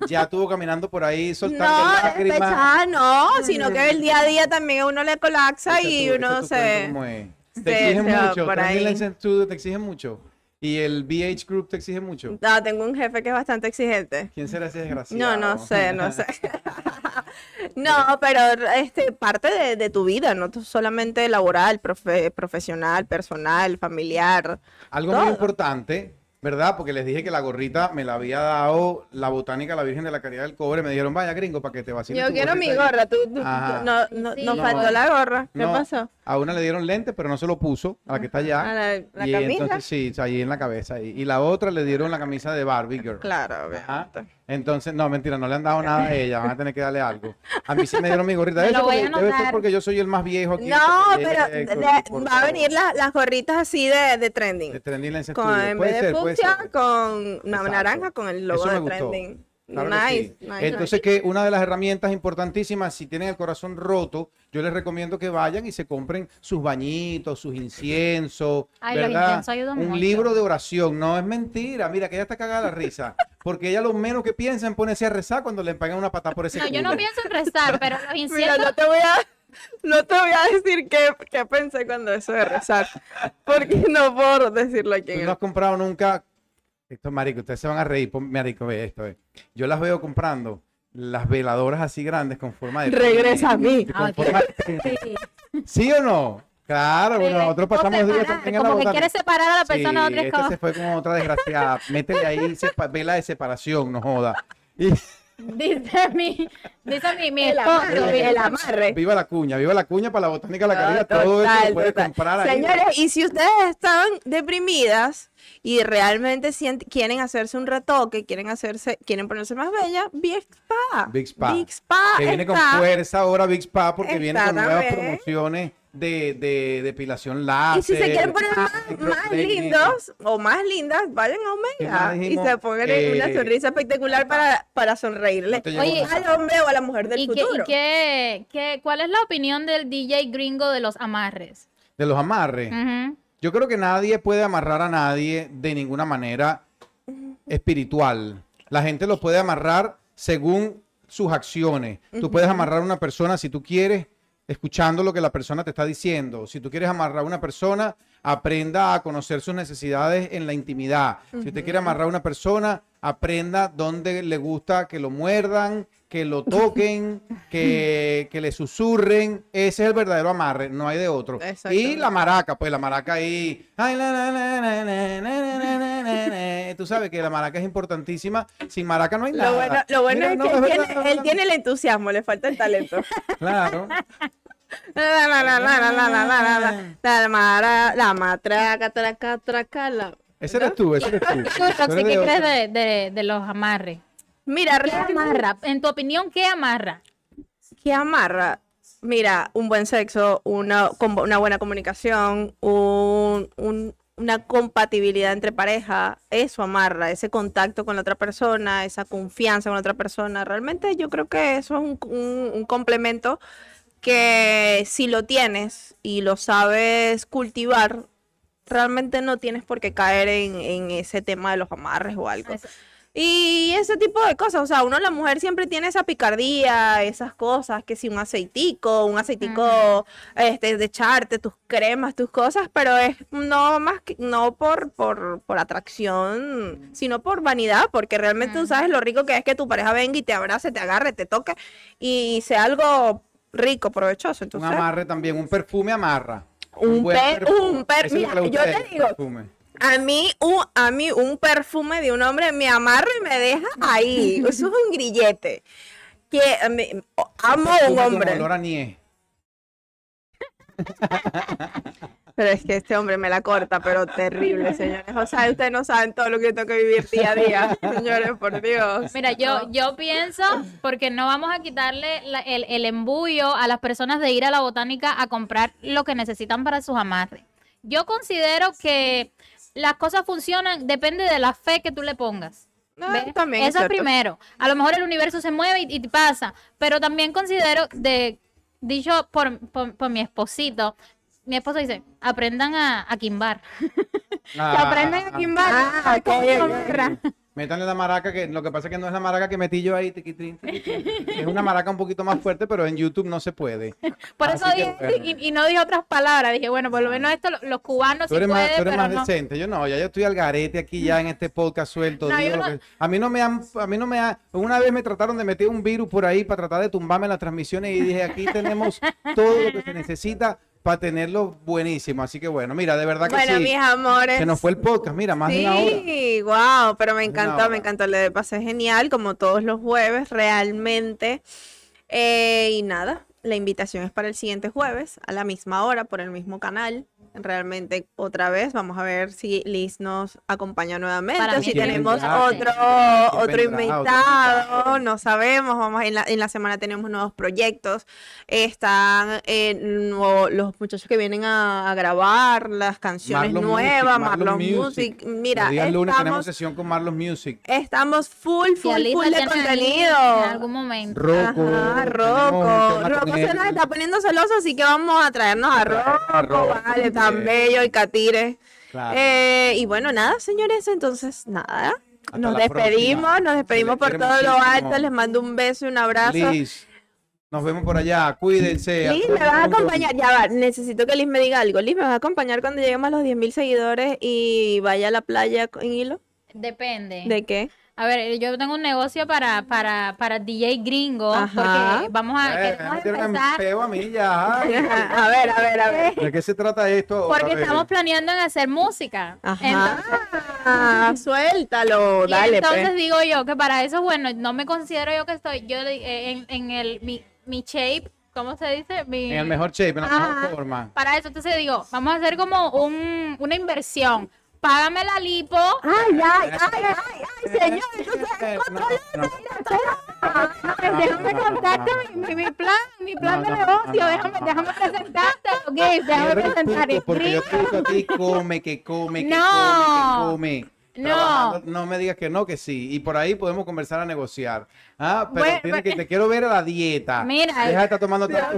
Speaker 1: Ya estuvo caminando por ahí soltando
Speaker 2: No,
Speaker 1: lágrimas.
Speaker 2: despechada no, sino que el día a día también a uno le colapsa y
Speaker 1: tu-
Speaker 2: uno se...
Speaker 1: Te exigen mucho. te exige mucho. Y el BH Group te exige mucho.
Speaker 2: No, tengo un jefe que es bastante exigente.
Speaker 1: ¿Quién será ese desgraciado?
Speaker 2: No, no sé, no sé. no, pero este parte de, de tu vida, no solamente laboral, profe- profesional, personal, familiar.
Speaker 1: Algo muy importante, ¿verdad? Porque les dije que la gorrita me la había dado la botánica, la Virgen de la Caridad del Cobre. Me dijeron, vaya gringo, para que te vaciles
Speaker 2: Yo
Speaker 1: tu
Speaker 2: quiero mi
Speaker 1: gorrita ahí".
Speaker 2: gorra. Tú, tú- no, no,
Speaker 3: Sí,
Speaker 2: nos
Speaker 3: sí.
Speaker 2: faltó la gorra. ¿Qué
Speaker 1: No,
Speaker 2: pasó?
Speaker 1: A una le dieron lentes, pero no se lo puso, a la que está allá.
Speaker 2: A la, la
Speaker 1: y
Speaker 2: camisa.
Speaker 1: entonces sí, ahí en la cabeza. ahí. Y la otra le dieron la camisa de Barbie Girl.
Speaker 2: Claro,
Speaker 1: Ajá. Entonces, no, mentira, no le han dado nada a ella, van a tener que darle algo. A mí sí me dieron mi gorrita. Debe ser porque- debe ser
Speaker 3: anotar.
Speaker 1: porque yo soy el más viejo aquí.
Speaker 2: No, pero de- va a venir la- las gorritas así de, de trending.
Speaker 1: De Trending
Speaker 2: en vez de fucsia, con una
Speaker 1: Exacto.
Speaker 2: naranja con el logo
Speaker 1: Eso me
Speaker 2: de
Speaker 1: gustó. Claro
Speaker 2: nice,
Speaker 1: sí.
Speaker 2: nice,
Speaker 1: Entonces, que una de las herramientas importantísimas, si tienen el corazón roto, yo les recomiendo que vayan y se compren sus bañitos, sus inciensos,
Speaker 3: Ay, los
Speaker 1: ¿verdad?
Speaker 3: inciensos ayudan
Speaker 1: Un
Speaker 3: mucho.
Speaker 1: libro de oración. No es mentira. Mira, que ella está cagada la risa. Porque ella lo menos que piensa en ponerse a rezar cuando le pegan una patada por ese
Speaker 3: No, yo no pienso en rezar, pero los
Speaker 2: Mira,
Speaker 3: inciensos.
Speaker 2: no te voy a, no te voy a decir qué, qué pensé cuando eso de rezar. Porque no puedo decirlo aquí.
Speaker 1: Tú
Speaker 2: en
Speaker 1: no
Speaker 2: el-
Speaker 1: has comprado nunca. Esto, marico, ustedes se van a reír. Pon- Marico, ve esto. ve. Yo las veo comprando las veladoras así grandes con forma de.
Speaker 2: Regresa a mí.
Speaker 1: con
Speaker 3: Ah,
Speaker 1: forma de-
Speaker 3: Sí.
Speaker 1: ¿Sí o no? Claro, bueno, nosotros pasamos días
Speaker 3: separar,
Speaker 1: en la
Speaker 3: Como que quiere separar a la persona de
Speaker 1: Sí,
Speaker 3: otra es
Speaker 1: esta
Speaker 3: como-
Speaker 1: se fue con otra desgraciada. Métele ahí vela de separación, no joda. Y
Speaker 3: Dice mi, dice mi, mi
Speaker 2: El
Speaker 3: esposo.
Speaker 2: amarre, el amarre.
Speaker 1: viva la cuña, viva la cuña para la botánica de la
Speaker 2: No,
Speaker 1: carrera. todo eso lo
Speaker 2: total.
Speaker 1: comprar ahí.
Speaker 2: Señores, y si ustedes están deprimidas y realmente quieren hacerse un retoque, quieren hacerse, quieren ponerse más bella, Big Spa.
Speaker 1: Big Spa.
Speaker 2: Big Spa
Speaker 1: que viene con fuerza ahora Big Spa porque viene con nuevas promociones de, de depilación láser.
Speaker 2: Y si se quieren poner más, lindos o más lindas, vayan a
Speaker 1: ¿Qué más
Speaker 2: Omega y se pongan
Speaker 1: Eh,
Speaker 2: una sonrisa espectacular para, para sonreírle
Speaker 1: No
Speaker 3: Oye,
Speaker 2: al hombre o a la mujer del
Speaker 3: ¿Y, qué, y
Speaker 2: futuro.
Speaker 3: qué, qué- cuál es la opinión del DJ gringo de los amarres?
Speaker 1: De los amarres. Yo creo que nadie puede amarrar a nadie de ninguna manera espiritual. La gente lo puede amarrar según sus acciones. Tú puedes amarrar a una persona si tú quieres, escuchando lo que la persona te está diciendo. Si tú quieres amarrar a una persona, aprenda a conocer sus necesidades en la intimidad. Si usted quiere amarrar a una persona, aprenda dónde le gusta que lo muerdan, que lo toquen, que, que, le susurren. Ese es el verdadero amarre, no hay de otro. Y la maraca, pues la maraca ahí. Tú sabes que la maraca es importantísima. Sin maraca no hay nada.
Speaker 2: Lo bueno, lo bueno
Speaker 1: Mira,
Speaker 2: es
Speaker 1: no,
Speaker 2: que él,
Speaker 1: verdad,
Speaker 2: tiene, él tiene el entusiasmo, le falta el talento.
Speaker 1: Claro.
Speaker 2: La matraca, traca, traca, la.
Speaker 1: Ese eres tú, ese eres tú.
Speaker 3: ¿Tú,
Speaker 1: Tú
Speaker 3: Roxy,
Speaker 1: eres
Speaker 3: qué
Speaker 1: de
Speaker 3: crees de, de- de los amarres?
Speaker 2: Mira,
Speaker 3: ¿Qué
Speaker 2: realmente-
Speaker 3: amarra? En tu opinión, ¿qué amarra?
Speaker 2: ¿Qué amarra? Mira, un buen sexo, una, buena comunicación, un- un- una compatibilidad entre pareja, eso amarra, ese contacto con la otra persona, esa confianza con la otra persona. Realmente yo creo que eso es un, un- un complemento que si lo tienes y lo sabes cultivar, realmente no tienes por qué caer en, en ese tema de los amarres o algo.
Speaker 3: Eso.
Speaker 2: Y ese tipo de cosas, o sea, uno la mujer siempre tiene esa picardía, esas cosas, que si un aceitico, un aceitico este, de echarte tus cremas, tus cosas, pero es no más que, no por, por, por atracción, sino por vanidad, porque realmente tú sabes lo rico que es que tu pareja venga y te abrace, te agarre, te toque y sea algo rico, provechoso.
Speaker 1: Un
Speaker 2: Entonces,
Speaker 1: amarre también, un perfume amarra.
Speaker 2: Un per-
Speaker 1: perfume.
Speaker 2: un per- mira, yo
Speaker 1: a
Speaker 2: te digo,
Speaker 1: perfume.
Speaker 2: A mí, un, a mí un perfume de un hombre me amarra y me deja ahí. Eso es un grillete. Que me- amo a un
Speaker 1: Perfume con
Speaker 2: hombre.
Speaker 1: olor a nie.
Speaker 2: Pero es que este hombre me la corta, pero terrible, señores. O sea, ustedes no saben todo lo que tengo que vivir día a día, señores, por Dios.
Speaker 3: Mira, yo, yo pienso, porque no vamos a quitarle la- el, el embullo a las personas de ir a la botánica a comprar lo que necesitan para sus amarres. Yo considero que las cosas funcionan, depende de la fe que tú le pongas.
Speaker 2: Ah,
Speaker 3: ¿ves?
Speaker 2: también es
Speaker 3: Eso es primero. A lo mejor el universo se mueve y, y te pasa, pero también considero de, dicho por, por, por mi esposito, mi esposo dice, aprendan a, a quimbar. Que aprendan a quimbar.
Speaker 2: Ah, ok, ok.
Speaker 1: Métanle la maraca, que lo que pasa es que no es la maraca que metí yo ahí. tiquitrín, tiquitrín. Es una maraca un poquito más fuerte, pero en YouTube no se puede.
Speaker 3: Por
Speaker 1: Así
Speaker 3: eso dije, y, y no dije otras palabras. Dije, bueno, por lo menos esto lo- los cubanos
Speaker 1: Tú
Speaker 3: sí
Speaker 1: eres más,
Speaker 3: pueden,
Speaker 1: tú eres
Speaker 3: pero
Speaker 1: más
Speaker 3: no.
Speaker 1: decente. Yo no, ya yo estoy al garete aquí ya en este podcast suelto.
Speaker 3: No,
Speaker 1: digo
Speaker 3: yo
Speaker 1: lo
Speaker 3: no-
Speaker 1: que- a mí no me han, a mí no me ha, una vez me trataron de meter un virus por ahí para tratar de tumbarme las transmisiones y dije, aquí tenemos todo lo que se necesita para tenerlo buenísimo. Así que bueno, mira, de verdad que
Speaker 2: Bueno,
Speaker 1: sí.
Speaker 2: mis amores.
Speaker 1: Se nos fue el podcast, mira, más de una hora.
Speaker 2: Sí, wow, pero me encantó, me encantó, le pasé genial, como todos los jueves, realmente. Eh, y nada, la invitación es para el siguiente jueves, a la misma hora, por el mismo canal. Realmente, otra vez, vamos a ver si Liz nos acompaña nuevamente,
Speaker 3: Para
Speaker 2: o
Speaker 3: mí
Speaker 2: si
Speaker 1: ¿Quién
Speaker 2: tenemos
Speaker 1: vendrá?
Speaker 2: otro,
Speaker 1: ¿Quién
Speaker 2: otro
Speaker 1: vendrá?
Speaker 2: invitado,
Speaker 1: Otro
Speaker 2: no sabemos, vamos, en la, en la semana tenemos nuevos proyectos, están eh, nuevo- los muchachos que vienen a, a grabar las canciones
Speaker 1: Marlon
Speaker 2: nuevas,
Speaker 1: Music,
Speaker 2: Marlon Music, mira,
Speaker 1: El día lunes tenemos sesión con Marlon Music.
Speaker 2: estamos full, full, full de contenido.
Speaker 3: En algún momento.
Speaker 1: Rocco.
Speaker 2: Ajá, Rocco. Rocco se nos está poniendo celoso, así que vamos a traernos a Rocco,
Speaker 1: Rocco,
Speaker 2: vale, tan bello y catire.
Speaker 1: Claro.
Speaker 2: Eh, y bueno, nada, señores, entonces nada.
Speaker 1: Hasta
Speaker 2: Nos despedimos,
Speaker 1: próxima.
Speaker 2: nos despedimos por todo lo alto. Les mando un beso y un abrazo.
Speaker 1: Liz, nos vemos por allá. Cuídense.
Speaker 2: Liz, me vas a acompañar. Ya va, necesito que Liz me diga algo. Liz, ¿me vas a acompañar cuando lleguemos a los 10.000 seguidores y vaya a la playa en hilo?
Speaker 3: Depende.
Speaker 2: ¿De qué?
Speaker 3: A ver, yo tengo un negocio para, para, para DJ gringo,
Speaker 2: Ajá.
Speaker 3: porque vamos a,
Speaker 1: Eh,
Speaker 3: queremos empezar,
Speaker 1: peo a mí ya.
Speaker 2: a ver, a ver, a ver.
Speaker 1: ¿De qué se trata esto?
Speaker 3: porque estamos planeando en hacer música. Entonces,
Speaker 2: Ajá. suéltalo,
Speaker 3: y
Speaker 2: dale.
Speaker 3: entonces
Speaker 2: pues.
Speaker 3: digo yo que para eso, bueno, no me considero yo que estoy, yo eh, en, en el, mi, mi shape, ¿cómo se dice? Mi,
Speaker 1: En el mejor shape, en la
Speaker 3: Ajá.
Speaker 1: mejor forma.
Speaker 3: Para eso, entonces digo, vamos a hacer como un, una inversión. Págame la lipo.
Speaker 2: Ay, ay, ay, ay, ay, señor. Entonces.
Speaker 3: Déjame contarte mi, mi, mi plan, mi plan de negocio. déjame, déjame presentarte, ok, déjame presentar.
Speaker 1: punto, Porque yo te digo a ti, come, que come, que
Speaker 3: No.
Speaker 1: come, que come.
Speaker 3: No.
Speaker 1: No me digas que no, que sí. Y por ahí podemos conversar a negociar. Ah, pero
Speaker 3: Bueno,
Speaker 1: tienes
Speaker 3: pues-
Speaker 1: que, te quiero ver a la dieta.
Speaker 3: Mira,
Speaker 1: Deja de estar tomando tanto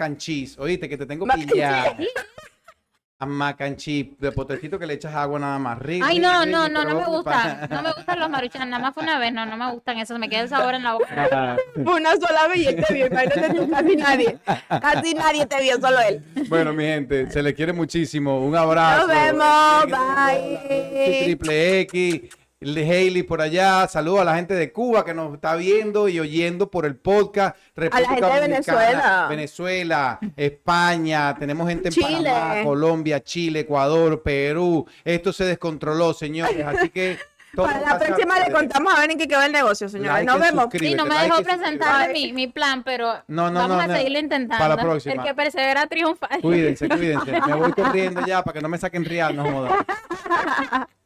Speaker 1: and cheese. Oíste, que te tengo
Speaker 2: Mac and
Speaker 1: pillado. A mac and cheese, de potecito que le echas agua nada más. Rico,
Speaker 3: Ay, no, no, no, no me gustan. No me gustan los maruchan. Nada más fue una vez. No, no me gustan esos. Me queda el sabor en la boca.
Speaker 2: Una sola vez y él te vio. Imagínate tú, casi nadie. Casi nadie te vio, solo él.
Speaker 1: Bueno, mi gente, se le quiere muchísimo. Un abrazo.
Speaker 2: Nos vemos, bye.
Speaker 1: Triple X, el de Hailey por allá. Saludos a la gente de Cuba que nos está viendo y oyendo por el podcast. República
Speaker 2: gente de Venezuela.
Speaker 1: Venezuela, España. Tenemos gente en
Speaker 2: Chile.
Speaker 1: Panamá, Colombia, Chile, Ecuador, Perú. Esto se descontroló, señores. Así que.
Speaker 2: Para la próxima le contamos a ver en qué quedó el negocio, señores.
Speaker 1: Like
Speaker 2: Nos vemos.
Speaker 3: Sí, no me
Speaker 1: like
Speaker 3: dejó presentarle mi, mi plan, pero
Speaker 1: No, no,
Speaker 3: vamos
Speaker 1: no,
Speaker 3: a seguirlo intentando.
Speaker 1: Para la próxima.
Speaker 3: El que persevera triunfa.
Speaker 1: Cuídense, cuídense. Me voy corriendo ya para que no me saquen real, no jodas.